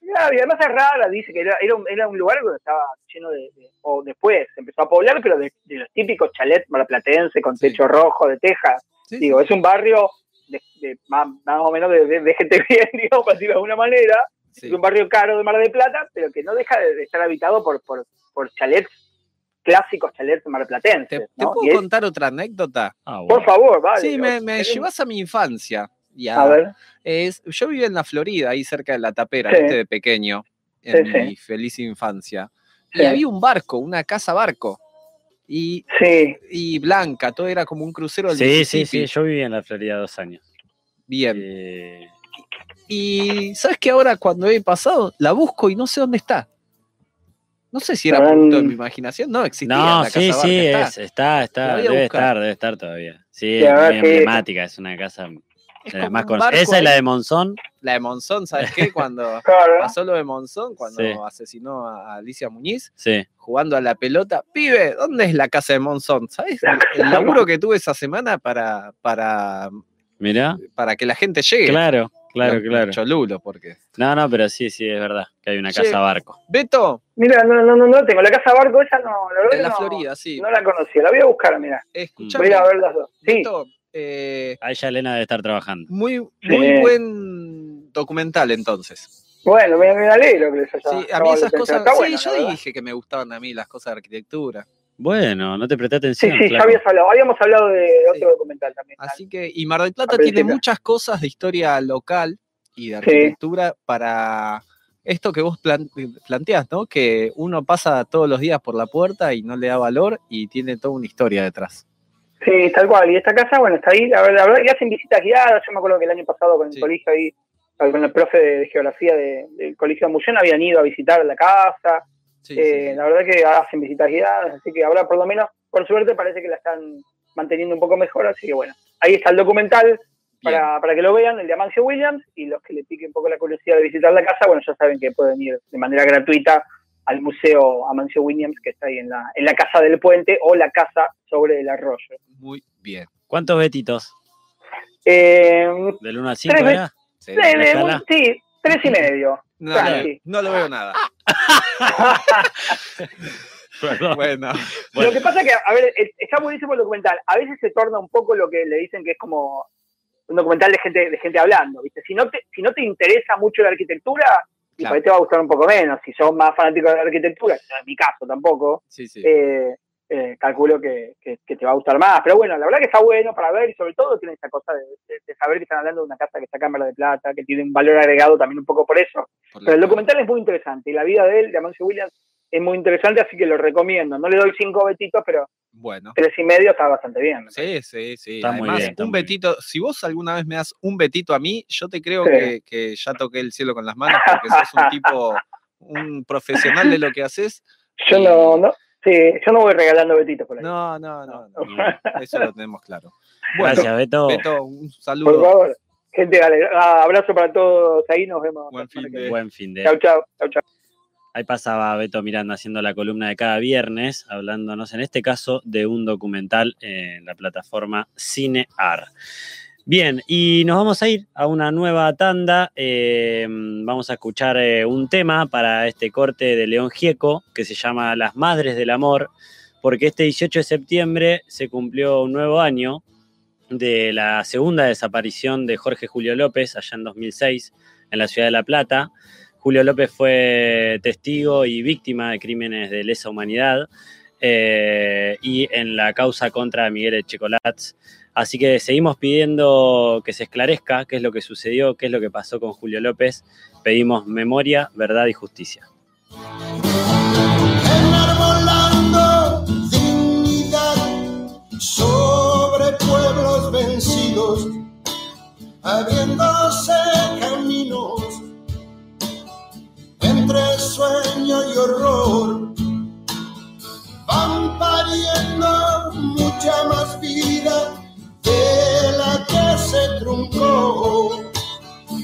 Claro, y además es rara, dice que era, era, un, era un lugar donde estaba lleno de, de- o después se empezó a poblar, pero de, de los típicos chalets marplatense con Sí. techo rojo, de tejas. Sí, Digo, es un barrio de, de más, más o menos de, de- de gente bien, digamos, para decirlo de alguna manera. sí. Es un barrio caro de Mar del Plata, pero que no deja de, de estar habitado por, por, por chalets clásicos, chalets marplatenses. ¿Te, te puedo es- contar otra anécdota? Ah, bueno. por favor, vale. sí, me, llevas a mi infancia. Ya. A ver, Es, yo vivía en la Florida, ahí cerca de la tapera, Sí. ¿viste? de pequeño, en Sí, sí. mi feliz infancia. Sí. Y había un barco, una casa barco. Y, sí, y blanca, todo era como un crucero del Sí, sí, sí. Yo viví en la Florida dos años. Bien. Eh, Y sabes que ahora cuando he pasado, la busco y no sé dónde está. No sé si era Habrán- producto de mi imaginación, no existía. no, la sí, casa sí, es, está, La está, debe estar, debe estar todavía. Sí, es muy emblemática, es una casa Es las como más barco Esa es la de Monzón. La de Monzón, ¿sabes qué? Cuando claro. pasó lo de Monzón, cuando Sí. asesinó a Alicia Muñiz, Sí. jugando a la pelota. Pibe, ¿dónde es la casa de Monzón? ¿Sabes? El laburo que tuve esa semana para, para, Mirá. para que la gente llegue. Claro, claro, Los- los claro. Cholulos, porque. No, no, pero sí, sí, es verdad que hay una Che, casa barco. Beto, Mira, no, no, no, no tengo. La casa barco esa no, la verdad que la no, Florida, sí. no la conocía. La voy a buscar, mira. Escuchame, Voy a ver las dos. Sí, Beto, eh, Ahí ya Elena debe estar trabajando. muy, Sí. muy buen documental entonces. bueno, me, me alegro que les haya Sí, a mí esas cosas. Sí, bueno, yo dije que me gustaban a mí las cosas de arquitectura. Bueno, no te presté Sí, atención. sí, ya flaco. habías hablado. Habíamos hablado de otro documental también. Así que, y Mar del Plata tiene muchas cosas de historia local y de Sí. arquitectura para esto que vos plan- planteás, ¿no? Que uno pasa todos los días por la puerta y no le da valor y tiene toda una historia detrás. Sí, tal cual. Y esta casa, bueno, está ahí. La verdad, y hacen visitas guiadas. Yo me acuerdo que el año pasado con el Sí. colegio ahí, con el profe de, geografía de- del colegio de Musón, habían ido a visitar la casa. Sí, Eh, sí. La verdad que hacen visitas guiadas, así que ahora por lo menos, por suerte, parece que la están manteniendo un poco mejor, así que bueno, ahí está el documental para, para que lo vean, el de Amancio Williams, y los que le pique un poco la curiosidad de visitar la casa, bueno, ya saben que pueden ir de manera gratuita al Museo Amancio Williams, que está ahí en la, en la Casa del Puente o la Casa sobre el Arroyo. Muy bien. ¿Cuántos betitos? Eh, ¿Del 1 al 5 Tres era? Sí. de- de- déjala. sí, tres y medio. No, tranqui. no, no lo veo nada. Bueno, Bueno. Lo que pasa es que, a ver, es- está buenísimo el documental. A veces se torna un poco lo que le dicen que es como un documental de gente, de gente hablando, ¿viste? Si no te, si no te interesa mucho la arquitectura, y Claro. por ahí te va a gustar un poco menos. Si sos más fanático de la arquitectura, que no es mi caso tampoco, sí, sí. eh, eh, calculo que, que- que te va a gustar más. Pero bueno, la verdad que está bueno para ver y sobre todo tiene esa cosa de, de- de saber que están hablando de una casa que está acá en Mar de Plata, que tiene un valor agregado también un poco por eso. Por Pero el documental es muy interesante y la vida de él, de Amancio Williams, es muy interesante, así que lo recomiendo. No le doy cinco betitos, pero Bueno. tres y medio está bastante bien. Sí, sí, sí. Está muy Además, bien, está un muy bien. betito, si vos alguna vez me das un betito a mí, yo te creo Sí. que, que ya toqué el cielo con las manos porque sos un tipo, un profesional de lo que haces. Yo Y- no, no, sí, yo no voy regalando betitos por ahí. No, no, no, no, eso lo tenemos claro. Gracias, Beto. Beto, un por saludo. favor. Gente, dale, ah, abrazo para todos ahí, nos vemos. Buen fin de-. Buen fin de. Chau, chau, chau, chau. Ahí pasaba Beto Miranda haciendo la columna de cada viernes, hablándonos en este caso de un documental en la plataforma CineAr. Bien, y nos vamos a ir a una nueva tanda. eh, vamos a escuchar eh, un tema para este corte de León Gieco que se llama Las Madres del Amor, porque este 18 de septiembre se cumplió un nuevo año de la segunda desaparición de Jorge Julio López allá en 2006 en la ciudad de La Plata. Julio López fue testigo y víctima de crímenes de lesa humanidad eh, y en la causa contra Miguel Echecolats. Así que seguimos pidiendo que se esclarezca qué es lo que sucedió, qué es lo que pasó con Julio López. Pedimos memoria, verdad y justicia. enarbolando dignidad sobre pueblos vencidos, abriéndose caminos entre sueño y horror, van pariendo mucha más truncó.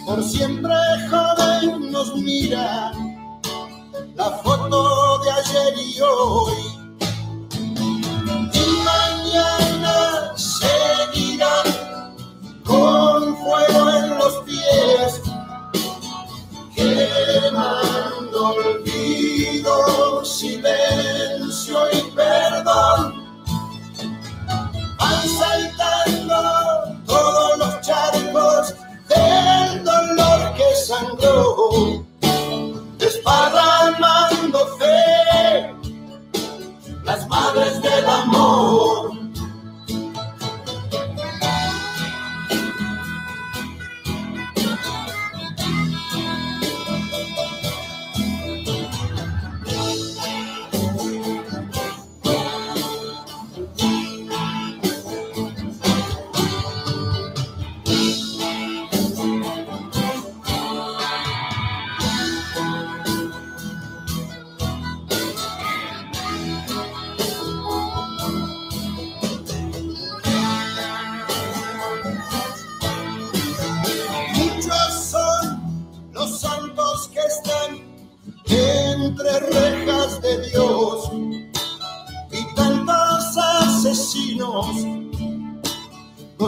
Por siempre joven nos mira la foto de ayer y hoy. Y mañana seguirá con fuego en los pies, quemando olvido, silencio y perdón. Sangró, desparramando fe, las madres del amor.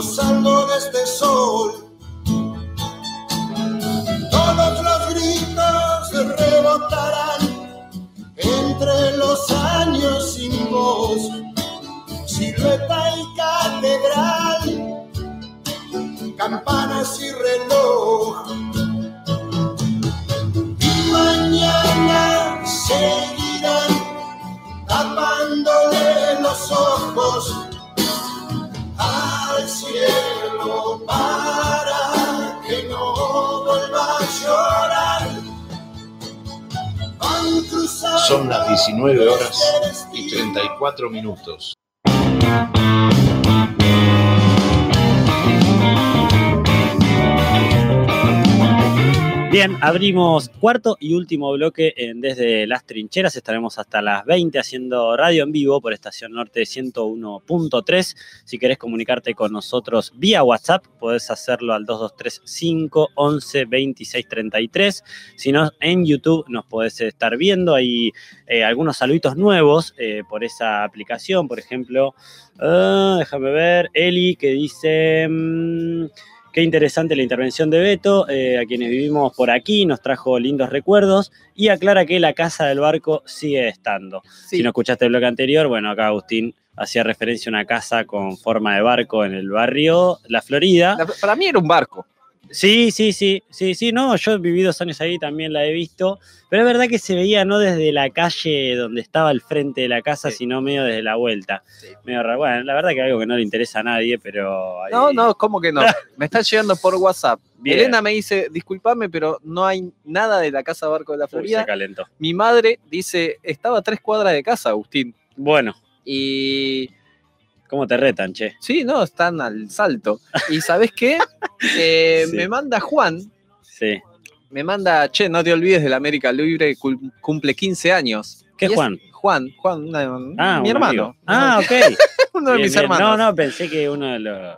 Gozando de este sol. Todos los gritos rebotarán entre los años sin voz, silueta y catedral campanas y reloj. Y mañana seguirán tapándole los ojos cielo para que no vuelva a llorar. Van cruzando Son las 19 horas y 34 minutos. Bien, abrimos cuarto y último bloque en Desde las Trincheras. Estaremos hasta las 20 haciendo radio en vivo por Estación Norte 101.3. Si querés comunicarte con nosotros vía WhatsApp, podés hacerlo al 2235 11 26 33. Si no, en YouTube nos podés estar viendo. Hay eh, algunos saluditos nuevos eh, por esa aplicación. Por ejemplo, ah, déjame ver, Eli que dice... mm, Qué interesante la intervención de Beto, eh, a quienes vivimos por aquí, nos trajo lindos recuerdos y aclara que la casa del barco sigue estando. Sí. Si no escuchaste el bloque anterior, bueno, acá Agustín hacía referencia a una casa con forma de barco en el barrio La Florida. La- para mí era un barco. Sí, sí, sí, sí, sí, no, yo viví dos años ahí, también la he visto, pero es verdad que se veía no desde la calle donde estaba el frente de la casa, Sí. sino medio desde la vuelta. Medio raro. Bueno, la verdad que algo que no le interesa a nadie, pero... ahí- No, no, ¿cómo que no? Me están llegando por WhatsApp. Bien. Elena me dice, disculpame, pero no hay nada de la casa Barco de la Uy, Florida. se calentó. Mi madre dice, estaba a tres cuadras de casa, Agustín. Bueno, Y ¿cómo te retan, che? sí, no, están al salto. ¿Y sabes qué? Eh, Sí. Me manda Juan, Sí. me manda, che, no te olvides del América Libre, cumple 15 años. ¿Qué es- Juan? Juan, Juan, una- Ah, mi hermano. amigo. Ah, ok. uno de Bien, mis bien. hermanos. No, no, pensé que uno de los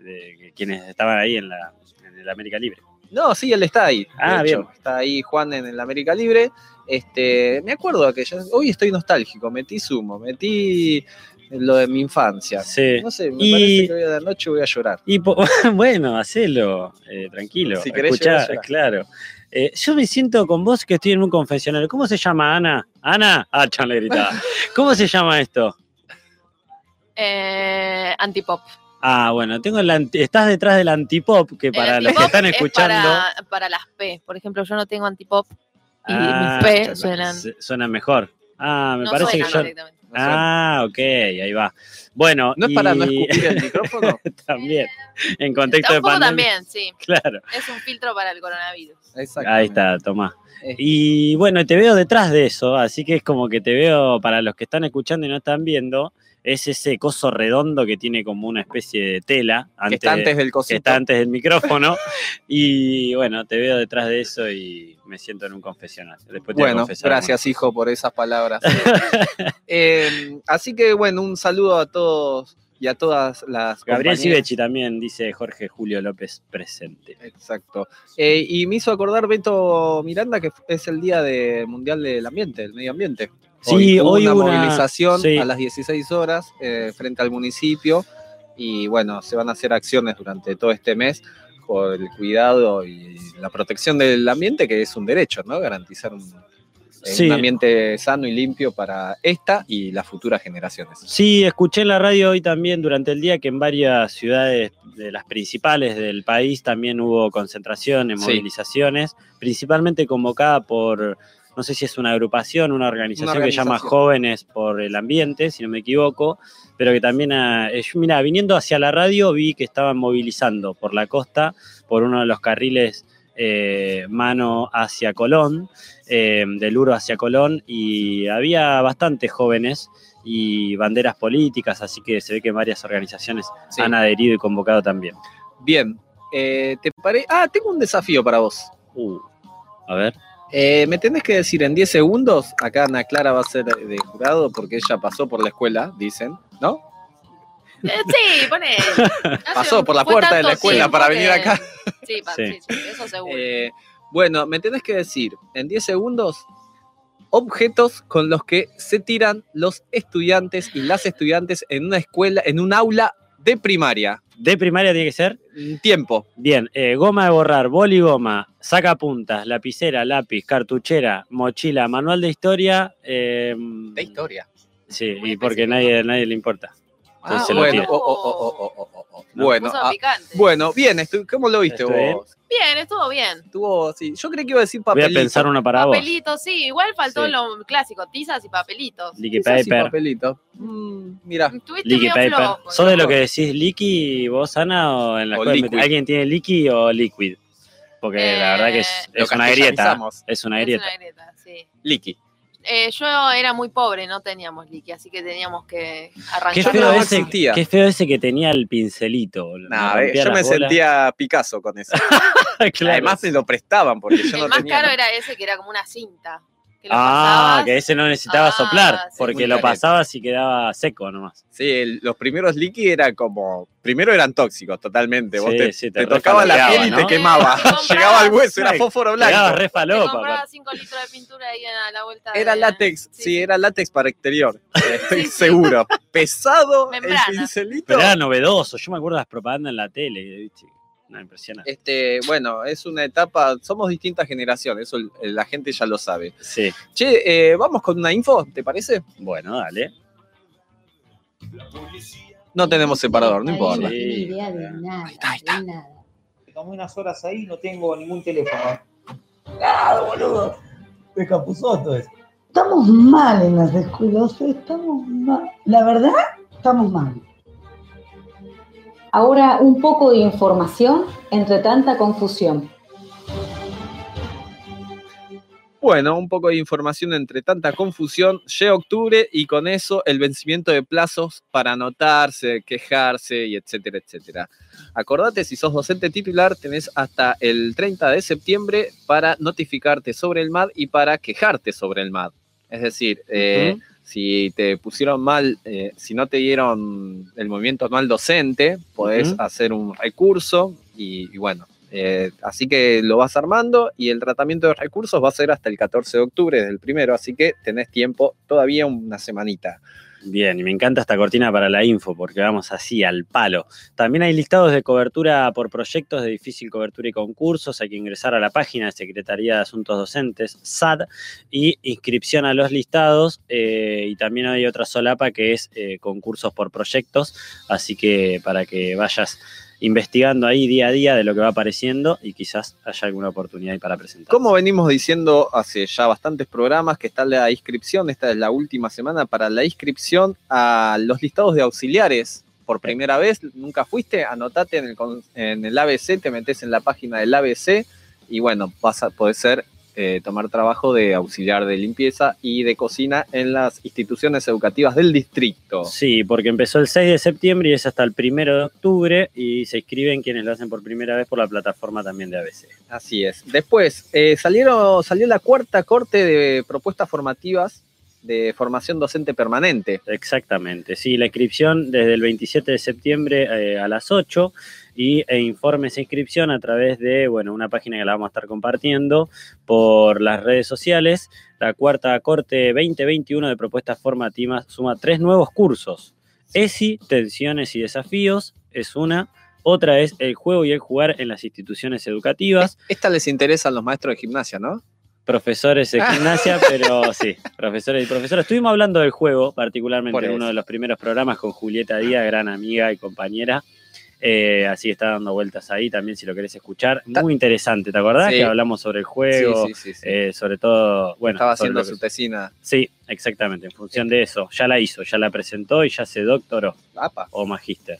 de- quienes estaban ahí en la en el América Libre. No, sí, él está ahí. Ah, bien. Está ahí Juan en el América Libre. Este, me acuerdo que hoy estoy nostálgico, metí sumo, metí lo de mi infancia. Sí. No sé, me Y- parece que hoy a la noche voy a llorar. Y po- bueno, hacelo, eh, tranquilo. Si querés Escuchá, llorar, claro. Eh, yo me siento con vos que estoy en un confesionario. ¿Cómo se llama Ana? Ana, ah, Chan le gritaba. ¿Cómo se llama esto? Eh, antipop. Ah, bueno, tengo el anti- estás detrás del antipop, que para El los que están es escuchando Para, para las P. Por ejemplo, yo no tengo antipop y ah, mis P suenan. suenan mejor. Ah, me no parece que yo. Ah, ok, ahí va. Bueno, ¿No es para no y- escupir el micrófono? también. En contexto de pandemia. también, sí. Claro. Es un filtro para el coronavirus. Ahí está, Tomás. Y bueno, te veo detrás de eso, así que es como que te veo, para los que están escuchando y no están viendo, es ese coso redondo que tiene como una especie de tela. Que está antes del que cosito. está antes del micrófono. y bueno, te veo detrás de eso y me siento en un confesional. Después te Bueno, gracias hijo por esas palabras. Eh, así que bueno, un saludo a todos y a todas las Gabriel. Sivechi también dice Jorge Julio López presente. Exacto. Eh, y me hizo acordar Beto Miranda que es el día de Mundial del Ambiente, del Medio Ambiente. Sí, hoy una hubo una- movilización sí. a las 16 horas eh, frente al municipio y bueno, se van a hacer acciones durante todo este mes por el cuidado y la protección del ambiente, que es un derecho, ¿no? Garantizar un... eh, Sí. un ambiente sano y limpio para esta y las futuras generaciones. Sí, escuché en la radio hoy también durante el día que en varias ciudades de las principales del país también hubo concentraciones, Sí. movilizaciones, principalmente convocada por, no sé si es una agrupación, una organización, que llama organización. Jóvenes por el Ambiente, si no me equivoco, pero que también, ah, eh, yo, mira, viniendo hacia la radio vi que estaban movilizando por la costa, por uno de los carriles eh, mano hacia Colón, eh, del Uro hacia Colón, y había bastantes jóvenes y banderas políticas, así que se ve que varias organizaciones Sí. han adherido y convocado también. Bien, eh, ¿te pare- Ah, tengo un desafío para vos. Uh, a ver. Eh, me tenés que decir en 10 segundos, acá Ana Clara va a ser de jurado porque ella pasó por la escuela, dicen, ¿no? Eh, sí, poné. Pasó por la puerta de la escuela para venir acá. Sí, pa- Sí. sí, sí, eso seguro. Eh, bueno, me tenés que decir en 10 segundos objetos con los que se tiran los estudiantes y las estudiantes en una escuela, en un aula de primaria. De primaria tiene que ser. Tiempo. Bien, eh, goma de borrar, boligoma, sacapuntas, lapicera, lápiz, cartuchera, mochila, manual de historia. eh, De historia. sí, y porque nadie, nadie le importa. Ah, Entonces lo bueno, oh, oh, oh, oh, oh, oh, oh. No. bueno, ah, bueno, bien, ¿cómo lo viste ¿Estuvo vos? Bien, estuvo bien. Estuvo, sí. Yo creí que iba a decir Voy a papelito. pensar una para vos. Papelitos, sí, igual faltó Sí. lo clásico, tizas y papelitos. Sí, paper. papelito. Mm, mira, medio paper. flojo. ¿Sos de lo que decís liqui vos, Ana, o en la O escuela? liquid. ¿Alguien tiene liqui o liquid? Porque la verdad que es, Eh, es una grieta. Es una Es grieta. una grieta, sí. Liqui. Eh, yo era muy pobre, no teníamos liqui, así que teníamos que Qué arrancar. feo, no ese, existía. qué feo ese que tenía el pincelito. Nah, eh, yo me bolas. sentía Picasso con eso. Claro. Además me lo prestaban porque yo El no más tenía. caro era ese que era como una cinta. Que lo Ah, pasabas. que ese no necesitaba Ah, soplar, sí, porque lo pasabas y quedaba seco nomás. Sí, el- los primeros liqui eran como. Primero eran tóxicos totalmente. Vos Sí, te, sí, te te tocaba la piel y ¿no? te quemaba. Llegaba al hueso, era fósforo blanco. re Te falopa. compraba 5 litros de pintura ahí a la vuelta. Era de- látex, sí, era látex para exterior. Estoy Sí, sí. seguro. Pesado Membrana. el pincelito. Pero era novedoso. Yo me acuerdo de las propagandas en la tele. ¿viste? No, impresionante. Este, bueno, es una etapa, somos distintas generaciones, eso la gente ya lo sabe. Sí. Che, eh, vamos con una info, ¿te parece? Bueno, dale. No tenemos separador, no Ahí importa. Idea de nada. de nada. Tomé unas horas ahí y no tengo ningún teléfono. Claro, boludo. De Capuzoto es. Estamos mal en las escuelas, estamos mal. La verdad, estamos mal. Ahora un poco de información entre tanta confusión. Bueno, un poco de información entre tanta confusión. Llega octubre y con eso el vencimiento de plazos para anotarse, quejarse y etcétera, etcétera. Acordate, si sos docente titular, tenés hasta el 30 de septiembre para notificarte sobre el MAD y para quejarte sobre el MAD. Es decir, eh. Si te pusieron mal, eh, si no te dieron el movimiento anual docente, podés hacer un recurso y, y bueno, eh, así que lo vas armando y el tratamiento de recursos va a ser hasta el 14 de octubre, desde el primero, así que tenés tiempo todavía una semanita. Bien, y me encanta esta cortina para la info, porque vamos así al palo. También hay listados de cobertura por proyectos de difícil cobertura y concursos. Hay que ingresar a la página de Secretaría de Asuntos Docentes, SAD, y inscripción a los listados. eh, y también hay otra solapa que es eh, concursos por proyectos. Así que para que vayas investigando ahí día a día de lo que va apareciendo y quizás haya alguna oportunidad ahí para presentar. Como venimos diciendo hace ya bastantes programas, que está la inscripción, esta es la última semana para la inscripción a los listados de auxiliares. Por primera vez, nunca fuiste, anotate en el, en el ABC, te metes en la página del ABC y bueno, vas a poder ser, eh, tomar trabajo de auxiliar de limpieza y de cocina en las instituciones educativas del distrito. Sí, porque empezó el 6 de septiembre y es hasta el 1 de octubre y se inscriben quienes lo hacen por primera vez por la plataforma también de ABC. Así es. Después, eh, salieron, salió la cuarta corte de propuestas formativas de formación docente permanente. Exactamente, sí, la inscripción desde el 27 de septiembre eh, a las 8 y e informes e inscripción a través de, bueno, una página que la vamos a estar compartiendo por las redes sociales. La cuarta corte 2021 de propuestas formativas suma tres nuevos cursos. ESI, tensiones y desafíos, es una. Otra es el juego y el jugar en las instituciones educativas. Esta les interesa a los maestros de gimnasia, ¿no? Profesores de gimnasia, pero sí, profesores y profesoras. Estuvimos hablando del juego, particularmente en uno de los primeros programas con Julieta Díaz, gran amiga y compañera. Eh, así está dando vueltas ahí también si lo querés escuchar. Muy interesante, ¿te acordás? Sí. Que hablamos sobre el juego, Sí, sí, eh, sobre todo, bueno, Estaba haciendo que- su tesina. Sí, exactamente, en función de eso. Ya la hizo, ya la presentó y ya se doctoró. Apa. O magíster.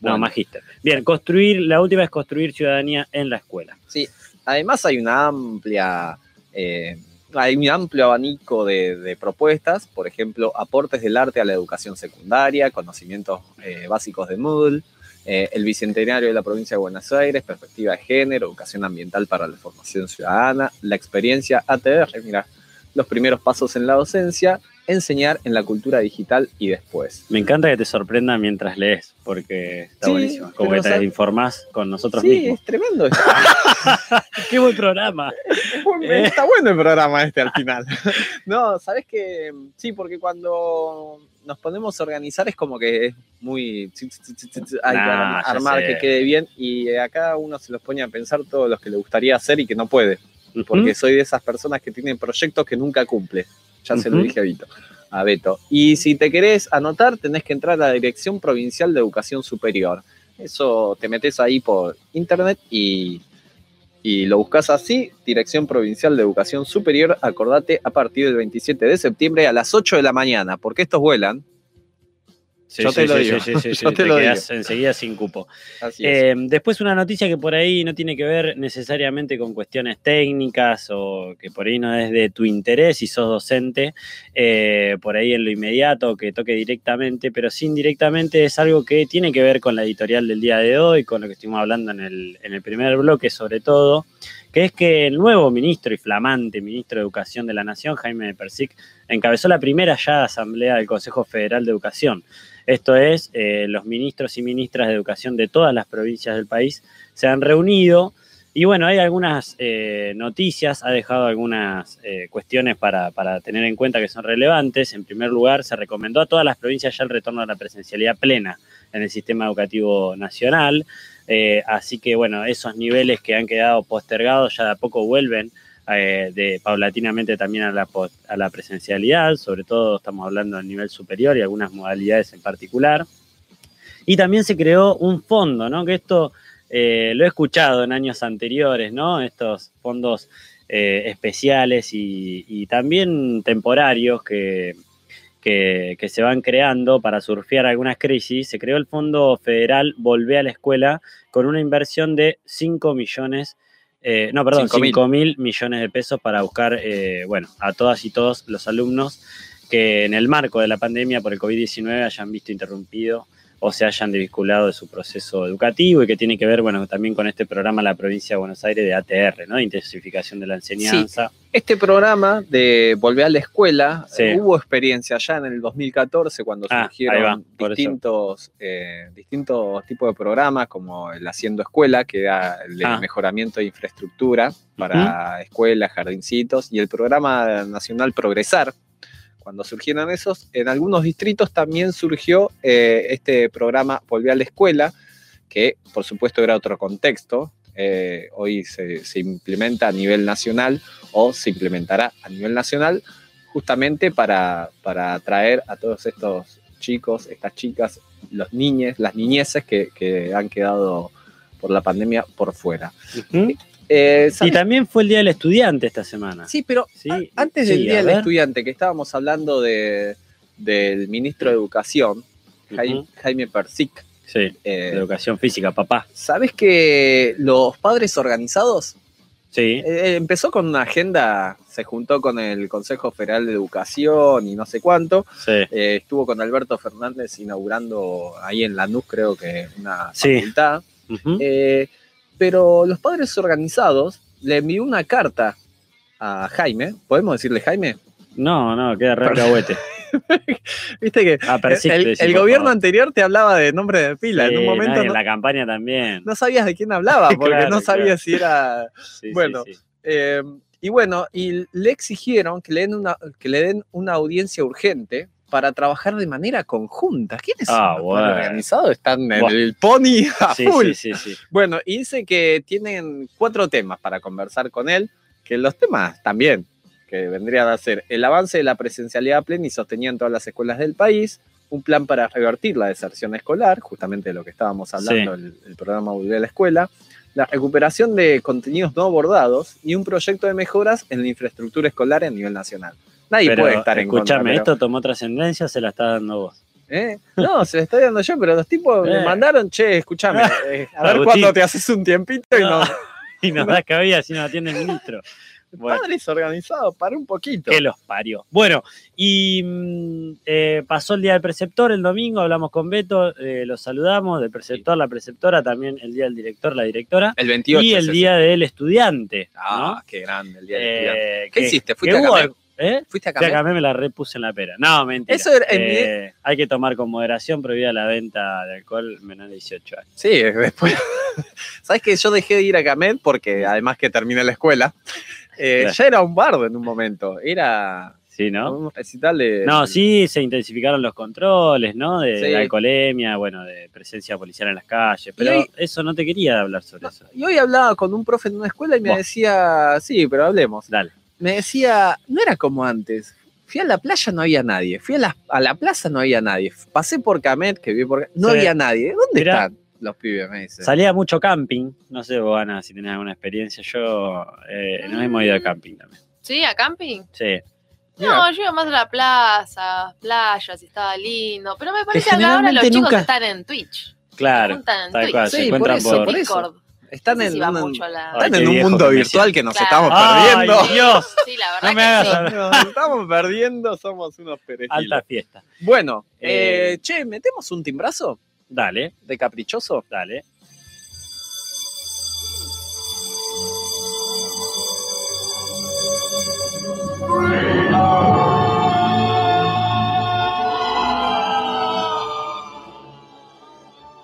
No, magíster. Bien, construir, la última es construir ciudadanía en la escuela. Sí, además hay una amplia, eh, hay un amplio abanico de, propuestas, por ejemplo, aportes del arte a la educación secundaria, conocimientos eh, básicos de Moodle, eh, el bicentenario de la provincia de Buenos Aires, perspectiva de género, educación ambiental para la formación ciudadana, la experiencia ATR, mira, los primeros pasos en la docencia, enseñar en la cultura digital y después. Me encanta que te sorprenda mientras lees, porque está Sí, buenísimo. Como que te informás con nosotros Sí, mismos. es tremendo. esto. Qué buen programa. Eh. Está bueno el programa este al final. No, sabes que sí, porque cuando nos ponemos a organizar es como que es muy. Hay Nah, armar, que quede bien y a cada uno se los pone a pensar todos los que le gustaría hacer y que no puede. Porque soy de esas personas que tienen proyectos que nunca cumple. Ya se lo dije a Vito. A Beto. Y si te querés anotar, tenés que entrar a la Dirección Provincial de Educación Superior. Eso te metes ahí por internet y, y lo buscas así, Dirección Provincial de Educación Superior, acordate a partir del 27 de septiembre a las 8 de la mañana, porque estos vuelan. Sí, Yo sí, te lo digo. sí, sí, sí, Yo te te lo quedás digo. enseguida sin cupo. Así es. Eh, después una noticia que por ahí no tiene que ver necesariamente con cuestiones técnicas o que por ahí no es de tu interés si sos docente, eh, por ahí en lo inmediato, que toque directamente, pero sí indirectamente es algo que tiene que ver con la editorial del día de hoy, con lo que estuvimos hablando en el, en el primer bloque sobre todo, que es que el nuevo ministro y flamante ministro de Educación de la Nación, Jaime Persic, encabezó la primera ya asamblea del Consejo Federal de Educación. Esto es, eh, los ministros y ministras de educación de todas las provincias del país se han reunido y bueno, hay algunas eh, noticias, ha dejado algunas eh, cuestiones para, para tener en cuenta que son relevantes. En primer lugar, se recomendó a todas las provincias ya el retorno a la presencialidad plena en el sistema educativo nacional. Eh, así que bueno, esos niveles que han quedado postergados ya de a poco vuelven eh, de, paulatinamente también a la, a la presencialidad, sobre todo estamos hablando del nivel superior y algunas modalidades en particular. Y también se creó un fondo, ¿no? Que esto eh, lo he escuchado en años anteriores, ¿no? Estos fondos especiales y también temporarios que, que, que se van creando para surfear algunas crisis. Se creó el Fondo Federal Volvé a la Escuela con una inversión de 5 millones eh, no, perdón, 5.000. 5 mil millones de pesos para buscar, eh, bueno, a todas y todos los alumnos que en el marco de la pandemia por el COVID-19 hayan visto interrumpido o se hayan desvinculado de su proceso educativo y que tiene que ver, bueno, también con este programa de la provincia de Buenos Aires de ATR, ¿no? De intensificación de la enseñanza. Este programa de Volver a la Escuela, Sí. eh, hubo experiencia ya en el 2014 cuando Ah, va, surgieron distintos, eh, distintos tipos de programas como el Haciendo Escuela, que era el Ah. mejoramiento de infraestructura para escuelas, jardincitos, y el programa nacional Progresar. Cuando surgieron esos, en algunos distritos también surgió eh, este programa Volver a la Escuela, que por supuesto era otro contexto. eh, hoy se, se implementa a nivel nacional o se implementará a nivel nacional justamente para, para atraer a todos estos chicos, estas chicas, los niñes, las niñeces que, que han quedado por la pandemia por fuera. Eh, Y también fue el Día del Estudiante esta semana. Sí, pero Sí, antes sí, del Día del ver. Estudiante, que estábamos hablando de, del ministro de Educación, Jaime, Persic, Sí, eh, de educación física, papá. ¿sabes que los padres organizados Sí. Eh, empezó con una agenda, se juntó con el Consejo Federal de Educación y no sé cuánto. Sí. Estuvo con Alberto Fernández inaugurando ahí en Lanús, creo que una Sí. facultad. Eh, pero los padres organizados le envió una carta a Jaime. ¿Podemos decirle Jaime? No, no, queda re alcahuete. Viste que Ah, el, gobierno favor. anterior te hablaba de nombre de pila. Sí, en un momento en no, la campaña también. no sabías de quién hablaba porque Claro, no sabías claro. si era Sí, sí, bueno, sí. Eh, y bueno, y le exigieron que le, den una, que le den una audiencia urgente para trabajar de manera conjunta. ¿Quiénes Ah, son bueno. organizados? Están en el pony a Sí, full. sí, sí, sí. Bueno, y dice que tienen cuatro temas para conversar con él. que los temas también, que vendrían a ser el avance de la presencialidad plena y sostenida en todas las escuelas del país, un plan para revertir la deserción escolar, justamente de lo que estábamos hablando, el, el programa Volver a la Escuela, la recuperación de contenidos no abordados y un proyecto de mejoras en la infraestructura escolar a nivel nacional. Nadie Pero, puede estar en contra. escúchame, pero- esto tomó trascendencia, se la está dando vos. ¿Eh? No, se le estoy dando yo, pero los tipos me Eh. mandaron, che, escúchame, eh, a ver cuándo te haces un tiempito y No. no. Y nos da cabida si no atiende el ministro. Bueno. Padres organizados, para un poquito. Que los parió. Bueno, y mm, eh, pasó el día del preceptor el domingo, hablamos con Beto, eh, lo saludamos, del preceptor, la preceptora, también el día del director, la directora. El 28 Y es el ese. día del estudiante. Ah, ¿no? qué grande el día del Eh, estudiante. ¿Qué hiciste? ¿Fuiste a hubo ¿Eh? ¿Fuiste a? Camé, me la repuse en la pera. No, mentira. Eso era- mi- Eh, Hay que tomar con moderación, prohibida la venta de alcohol menor de 18 años. Sí, después. ¿Sabes que yo dejé de ir a Camet porque además que terminé la escuela? eh, Claro. Ya era un bardo en un momento. Era Sí, ¿no? un recital de. No, sí, se intensificaron los controles, ¿no? De, Sí. de alcoholemia, bueno, de presencia policial en las calles. Pero hoy- eso no te quería hablar sobre eso. Y hoy hablaba con un profe en una escuela y me decía, sí, pero hablemos. Dale. Me decía, no era como antes. Fui a la playa, no había nadie. Fui a la, a la plaza, no había nadie. Pasé por Camet, que vi por. No Sí. había nadie. ¿Dónde Mirá. están los pibes? Me dice. Salía mucho camping. No sé, vos, Ana, si tenés alguna experiencia. Yo eh, no hemos ido al camping también. ¿Sí? ¿A camping? Sí. No, yo iba más a la plaza, playas, y estaba lindo. Pero me parece que ahora los chicos nunca- están en Twitch. Claro. juntan en Tal Twitch. cual, se Sí, por encuentran eso, por. por eso. Están No sé en, si va un- mucho a la- Ay, están qué en un viejo mundo virtual que nos Claro. estamos ¡Ay, perdiendo. Dios! Sí, la verdad No me que hagas sí. hablar. Nos estamos perdiendo, somos unos perejiles. Alta fiesta. Bueno, Eh, eh, che, ¿metemos un timbrazo Dale, de caprichoso? dale.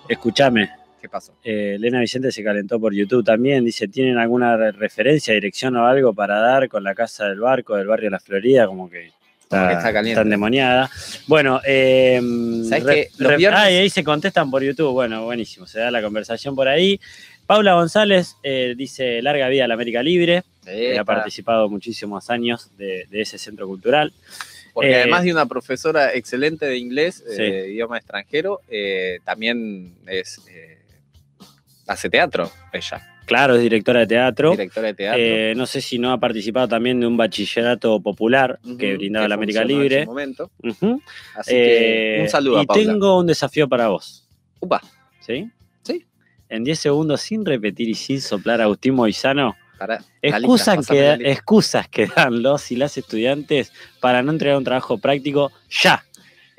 Escúchame, ¿Qué pasó? eh, Elena Vicente se calentó por YouTube también. Dice, ¿tienen alguna re- referencia, dirección o algo para dar con la casa del barco del barrio La Florida? Como que está, que está caliente. endemoniada. Bueno, eh, ¿Sabés re- que los re- viernes- ah, y ahí se contestan por YouTube. Bueno, buenísimo, se da la conversación por ahí. Paula González eh, dice, larga vida a la América Libre. Eh, ha participado muchísimos años de, de ese centro cultural. Porque eh, además de una profesora excelente de inglés, Sí. idioma extranjero, también es hace teatro ella, Claro, es directora de teatro. directora de teatro. Eh, no sé si no ha participado también de un bachillerato popular Ujú, que brindaba la América en Libre. su momento. Ujú. Así que Eh, un saludo y a Paula. tengo un desafío para vos. Upa, ¿Sí? Sí. En 10 segundos, sin repetir y sin soplar, Agustín Moizano, para, excusas, lista, que, excusas que dan los y las estudiantes para no entregar un trabajo práctico ya.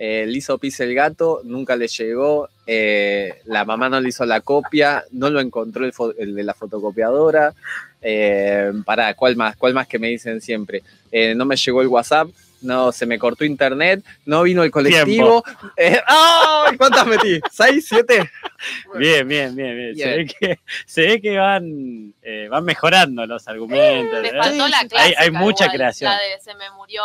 Eh, le hizo pis el gato, nunca le llegó, eh, la mamá no le hizo la copia, no lo encontró el, de la fotocopiadora. Eh, pará, ¿cuál más? ¿Cuál más que me dicen siempre? Eh, no me llegó el WhatsApp, no, se me cortó internet, no vino el colectivo. Eh, ¡Ay! ¿Cuántas metí? ¿Seis? ¿Siete? Bien, bien, bien, bien. Se, ve que, se ve que van, eh, van mejorando los argumentos. ¿eh? faltó la Hay- hay mucha igual, creación. La de se me murió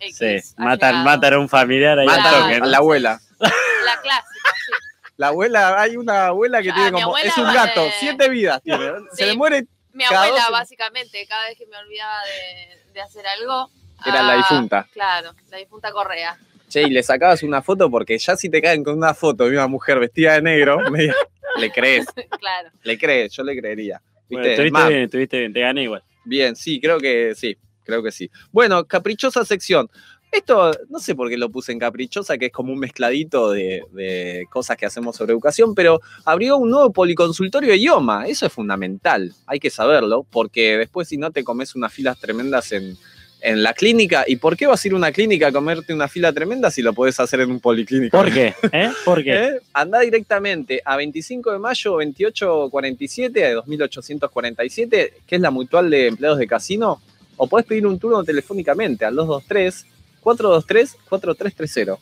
X. Sí, llegado. matan a un familiar ahí toque, a la abuela. La clásica, sí. La abuela, hay una abuela que Ah, tiene como. Es un gato, de- siete vidas tiene. Se le muere. Mi Cada abuela, dos- básicamente, cada vez que me olvidaba de, de hacer algo. Era la ah, difunta. Claro, la difunta Correa. Che, y le sacabas una foto porque ya si te caen con una foto de una mujer vestida de negro, medio- le crees, claro. le crees, yo le creería. Estuviste bien, estuviste bien, te gané igual. bien, sí, creo que sí, creo que sí. Bueno, caprichosa sección. Esto, no sé por qué lo puse en caprichosa, que es como un mezcladito de, de cosas que hacemos sobre educación, pero abrió un nuevo policonsultorio de idioma. Eso es fundamental, hay que saberlo, porque después si no te comes unas filas tremendas en, en la clínica. ¿Y por qué vas a ir a una clínica a comerte una fila tremenda si lo podés hacer en un policlínico? ¿Por qué? ¿Eh? ¿Por qué? ¿Eh? Anda directamente a 25 de mayo 2847 de 2847, que es la mutual de empleados de casino, o podés pedir un turno telefónicamente al 223 423 4330.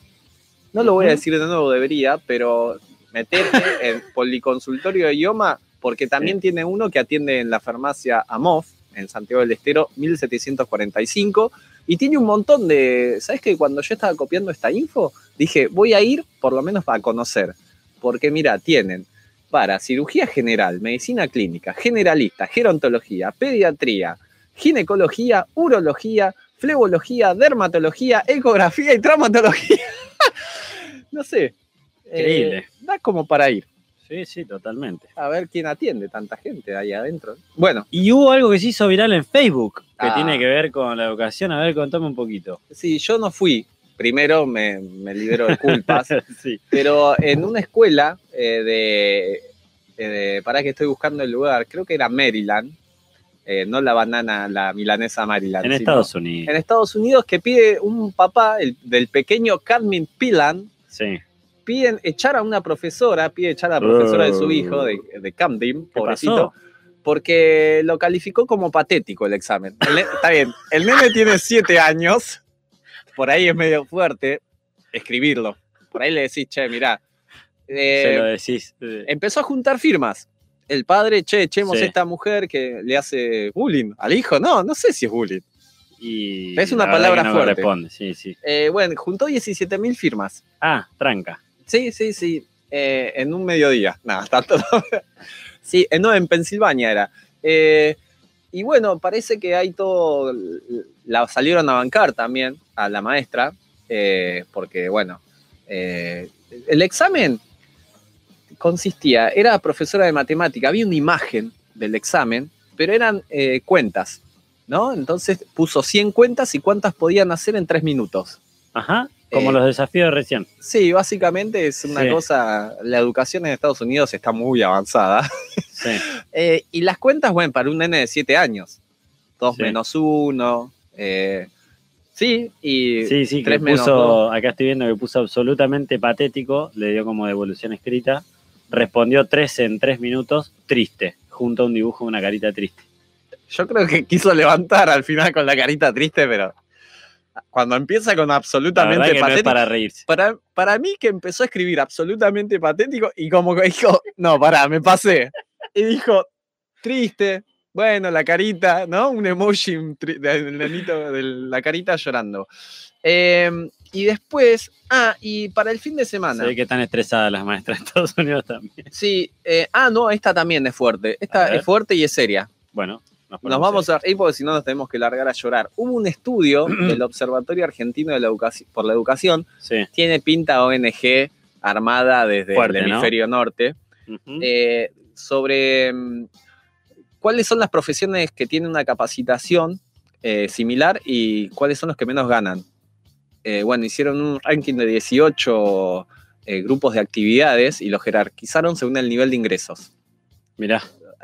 No lo voy a decir de nuevo, debería, pero metete en policonsultorio de idioma, porque también tiene uno que atiende en la farmacia Amof, en Santiago del Estero, 1745, y tiene un montón de. ¿Sabes que cuando yo estaba copiando esta info, dije, voy a ir por lo menos para conocer? Porque mira, tienen para cirugía general, medicina clínica, generalista, gerontología, pediatría, ginecología, urología, flebología, dermatología, ecografía y traumatología. no sé. Increíble. eh, da como para ir. Sí, sí, totalmente. A ver quién atiende tanta gente ahí adentro. Bueno, Y hubo algo que se hizo viral en Facebook que Ah. tiene que ver con la educación. A ver, contame un poquito. sí, yo no fui. Primero me, me libero de culpas. sí. Pero en una escuela eh, de, eh, de- Para que estoy buscando el lugar, creo que era Maryland. Eh, no la banana, la milanesa Maryland. En sino- Estados Unidos. En Estados Unidos que pide un papá el- del pequeño Carmen Pilan, Sí. piden echar a una profesora, pide echar a la profesora de su hijo, de, de Camden, pobrecito, porque lo calificó como patético el examen. El está bien, el nene tiene siete años, por ahí es medio fuerte escribirlo. Por ahí le decís, che, mirá. eh, Se lo decís. eh, empezó a juntar firmas. El padre, che, echemos Sí. a esta mujer que le hace bullying al hijo. No, no sé si es bullying. Y Es una palabra no fuerte. corresponde, sí, sí. Eh, bueno, juntó 17 mil firmas. Ah, tranca. Sí, sí, sí. eh, en un mediodía. Nada, tanto. sí, eh, no, en Pensilvania era. Eh, y bueno, parece que hay todo. La salieron a bancar también a la maestra, porque bueno, el examen consistía, era profesora de matemática, había una imagen del examen, pero eran eh, cuentas, ¿no? Entonces puso 100 cuentas y cuántas podían hacer en tres minutos. Ajá. Como Eh, los desafíos de recién. Sí, básicamente es una Sí. cosa, la educación en Estados Unidos está muy avanzada. Sí. Eh, y las cuentas, bueno, para un nene de 7 años, 2 Sí. menos 1, sí, y Sí, sí, que 3 menos puso, 2. acá estoy viendo que puso absolutamente patético, le dio como devolución escrita, respondió 3 en 3 minutos, triste, junto a un dibujo de una carita triste. Yo creo que quiso levantar al final con la carita triste, pero cuando empieza con absolutamente no es patético, para reírse. para, para mí que empezó a escribir absolutamente patético y como que dijo, no, pará, me pasé. Y dijo, triste, bueno, la carita, ¿no? Un emoji del nenito de la carita llorando. Eh, y después, ah, y para el fin de semana. Se ve que están estresadas las maestras de Estados Unidos también. Sí, eh, ah, no, esta también es fuerte. Esta es fuerte y es seria. Bueno, Nos vamos a reír porque si no nos tenemos que largar a llorar. Hubo un estudio del Observatorio Argentino de la Educaci- por la Educación. Sí. Tiene pinta ONG armada desde Fuerte, el ¿no? hemisferio norte. Eh, sobre mm, cuáles son las profesiones que tienen una capacitación eh, similar y cuáles son los que menos ganan. Eh, bueno, hicieron un ranking de 18 eh, grupos de actividades y los jerarquizaron según el nivel de ingresos. Mirá,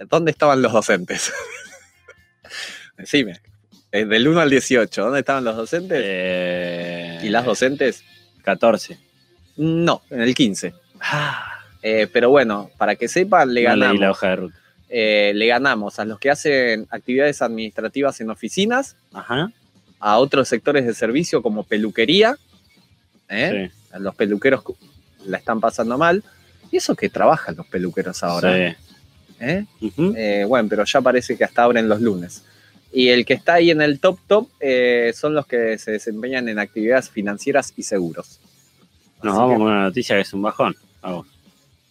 ¿Dónde estaban los docentes? Decime. eh, Del 1 al 18, ¿dónde estaban los docentes? eh, ¿Y las docentes? 14. No, en el 15. Eh, pero bueno, para que sepan, le No leí ganamos. la hoja de ruta. eh, le ganamos a los que hacen actividades administrativas en oficinas, Ajá. A otros sectores de servicio como peluquería. ¿eh? Sí. Los peluqueros la están pasando mal. Y eso que trabajan los peluqueros ahora. Sí. ¿eh? Eh, bueno, pero ya parece que hasta abren los lunes. Y el que está ahí en el top top son los que se desempeñan en actividades financieras y seguros. Nos Así vamos que- con una noticia que es un bajón. Vamos.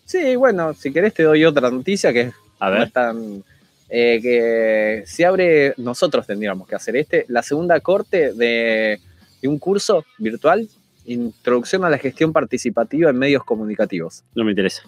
Sí, bueno, si querés te doy otra noticia que A no ver. es tan- eh, que se abre, nosotros tendríamos que hacer este, la segunda corte de, de un curso virtual, Introducción a la gestión participativa en medios comunicativos. No me interesa.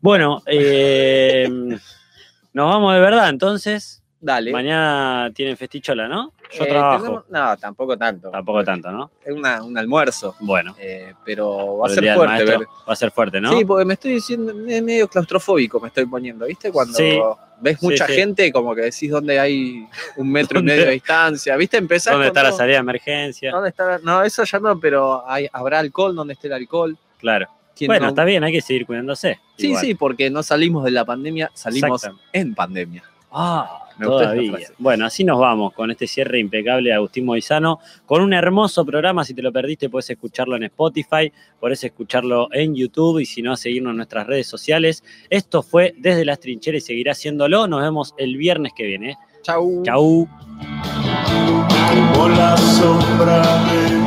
Bueno, eh, nos vamos de verdad entonces. Dale. Mañana tienen festichola, ¿no? Yo Eh, trabajo. tenemos- no, tampoco tanto. Tampoco tanto, ¿no? Es una- un almuerzo. Bueno. Eh, pero va a ser fuerte ver. Va a ser fuerte, ¿no? Sí, porque me estoy diciendo, es medio claustrofóbico me estoy poniendo, ¿viste? Cuando Sí. ves mucha sí. gente, como que decís dónde hay un metro y ¿Dónde- medio de distancia, ¿viste? Empezás ¿Dónde está la salida de emergencia? ¿Dónde está? No, eso ya no, pero hay, habrá alcohol, ¿dónde esté el alcohol? Claro. ¿Quién Bueno, no? está bien, hay que seguir cuidándose. Sí, Igual. sí, porque no salimos de la pandemia, salimos en pandemia. Ah, Me todavía. Bueno, así nos vamos con este cierre impecable de Agustín Moizano, con un hermoso programa. Si te lo perdiste, puedes escucharlo en Spotify, puedes escucharlo en YouTube y si no, seguirnos en nuestras redes sociales. Esto fue Desde las Trincheras y seguirá haciéndolo. Nos vemos el viernes que viene. Chau. Chau. Por la sombra de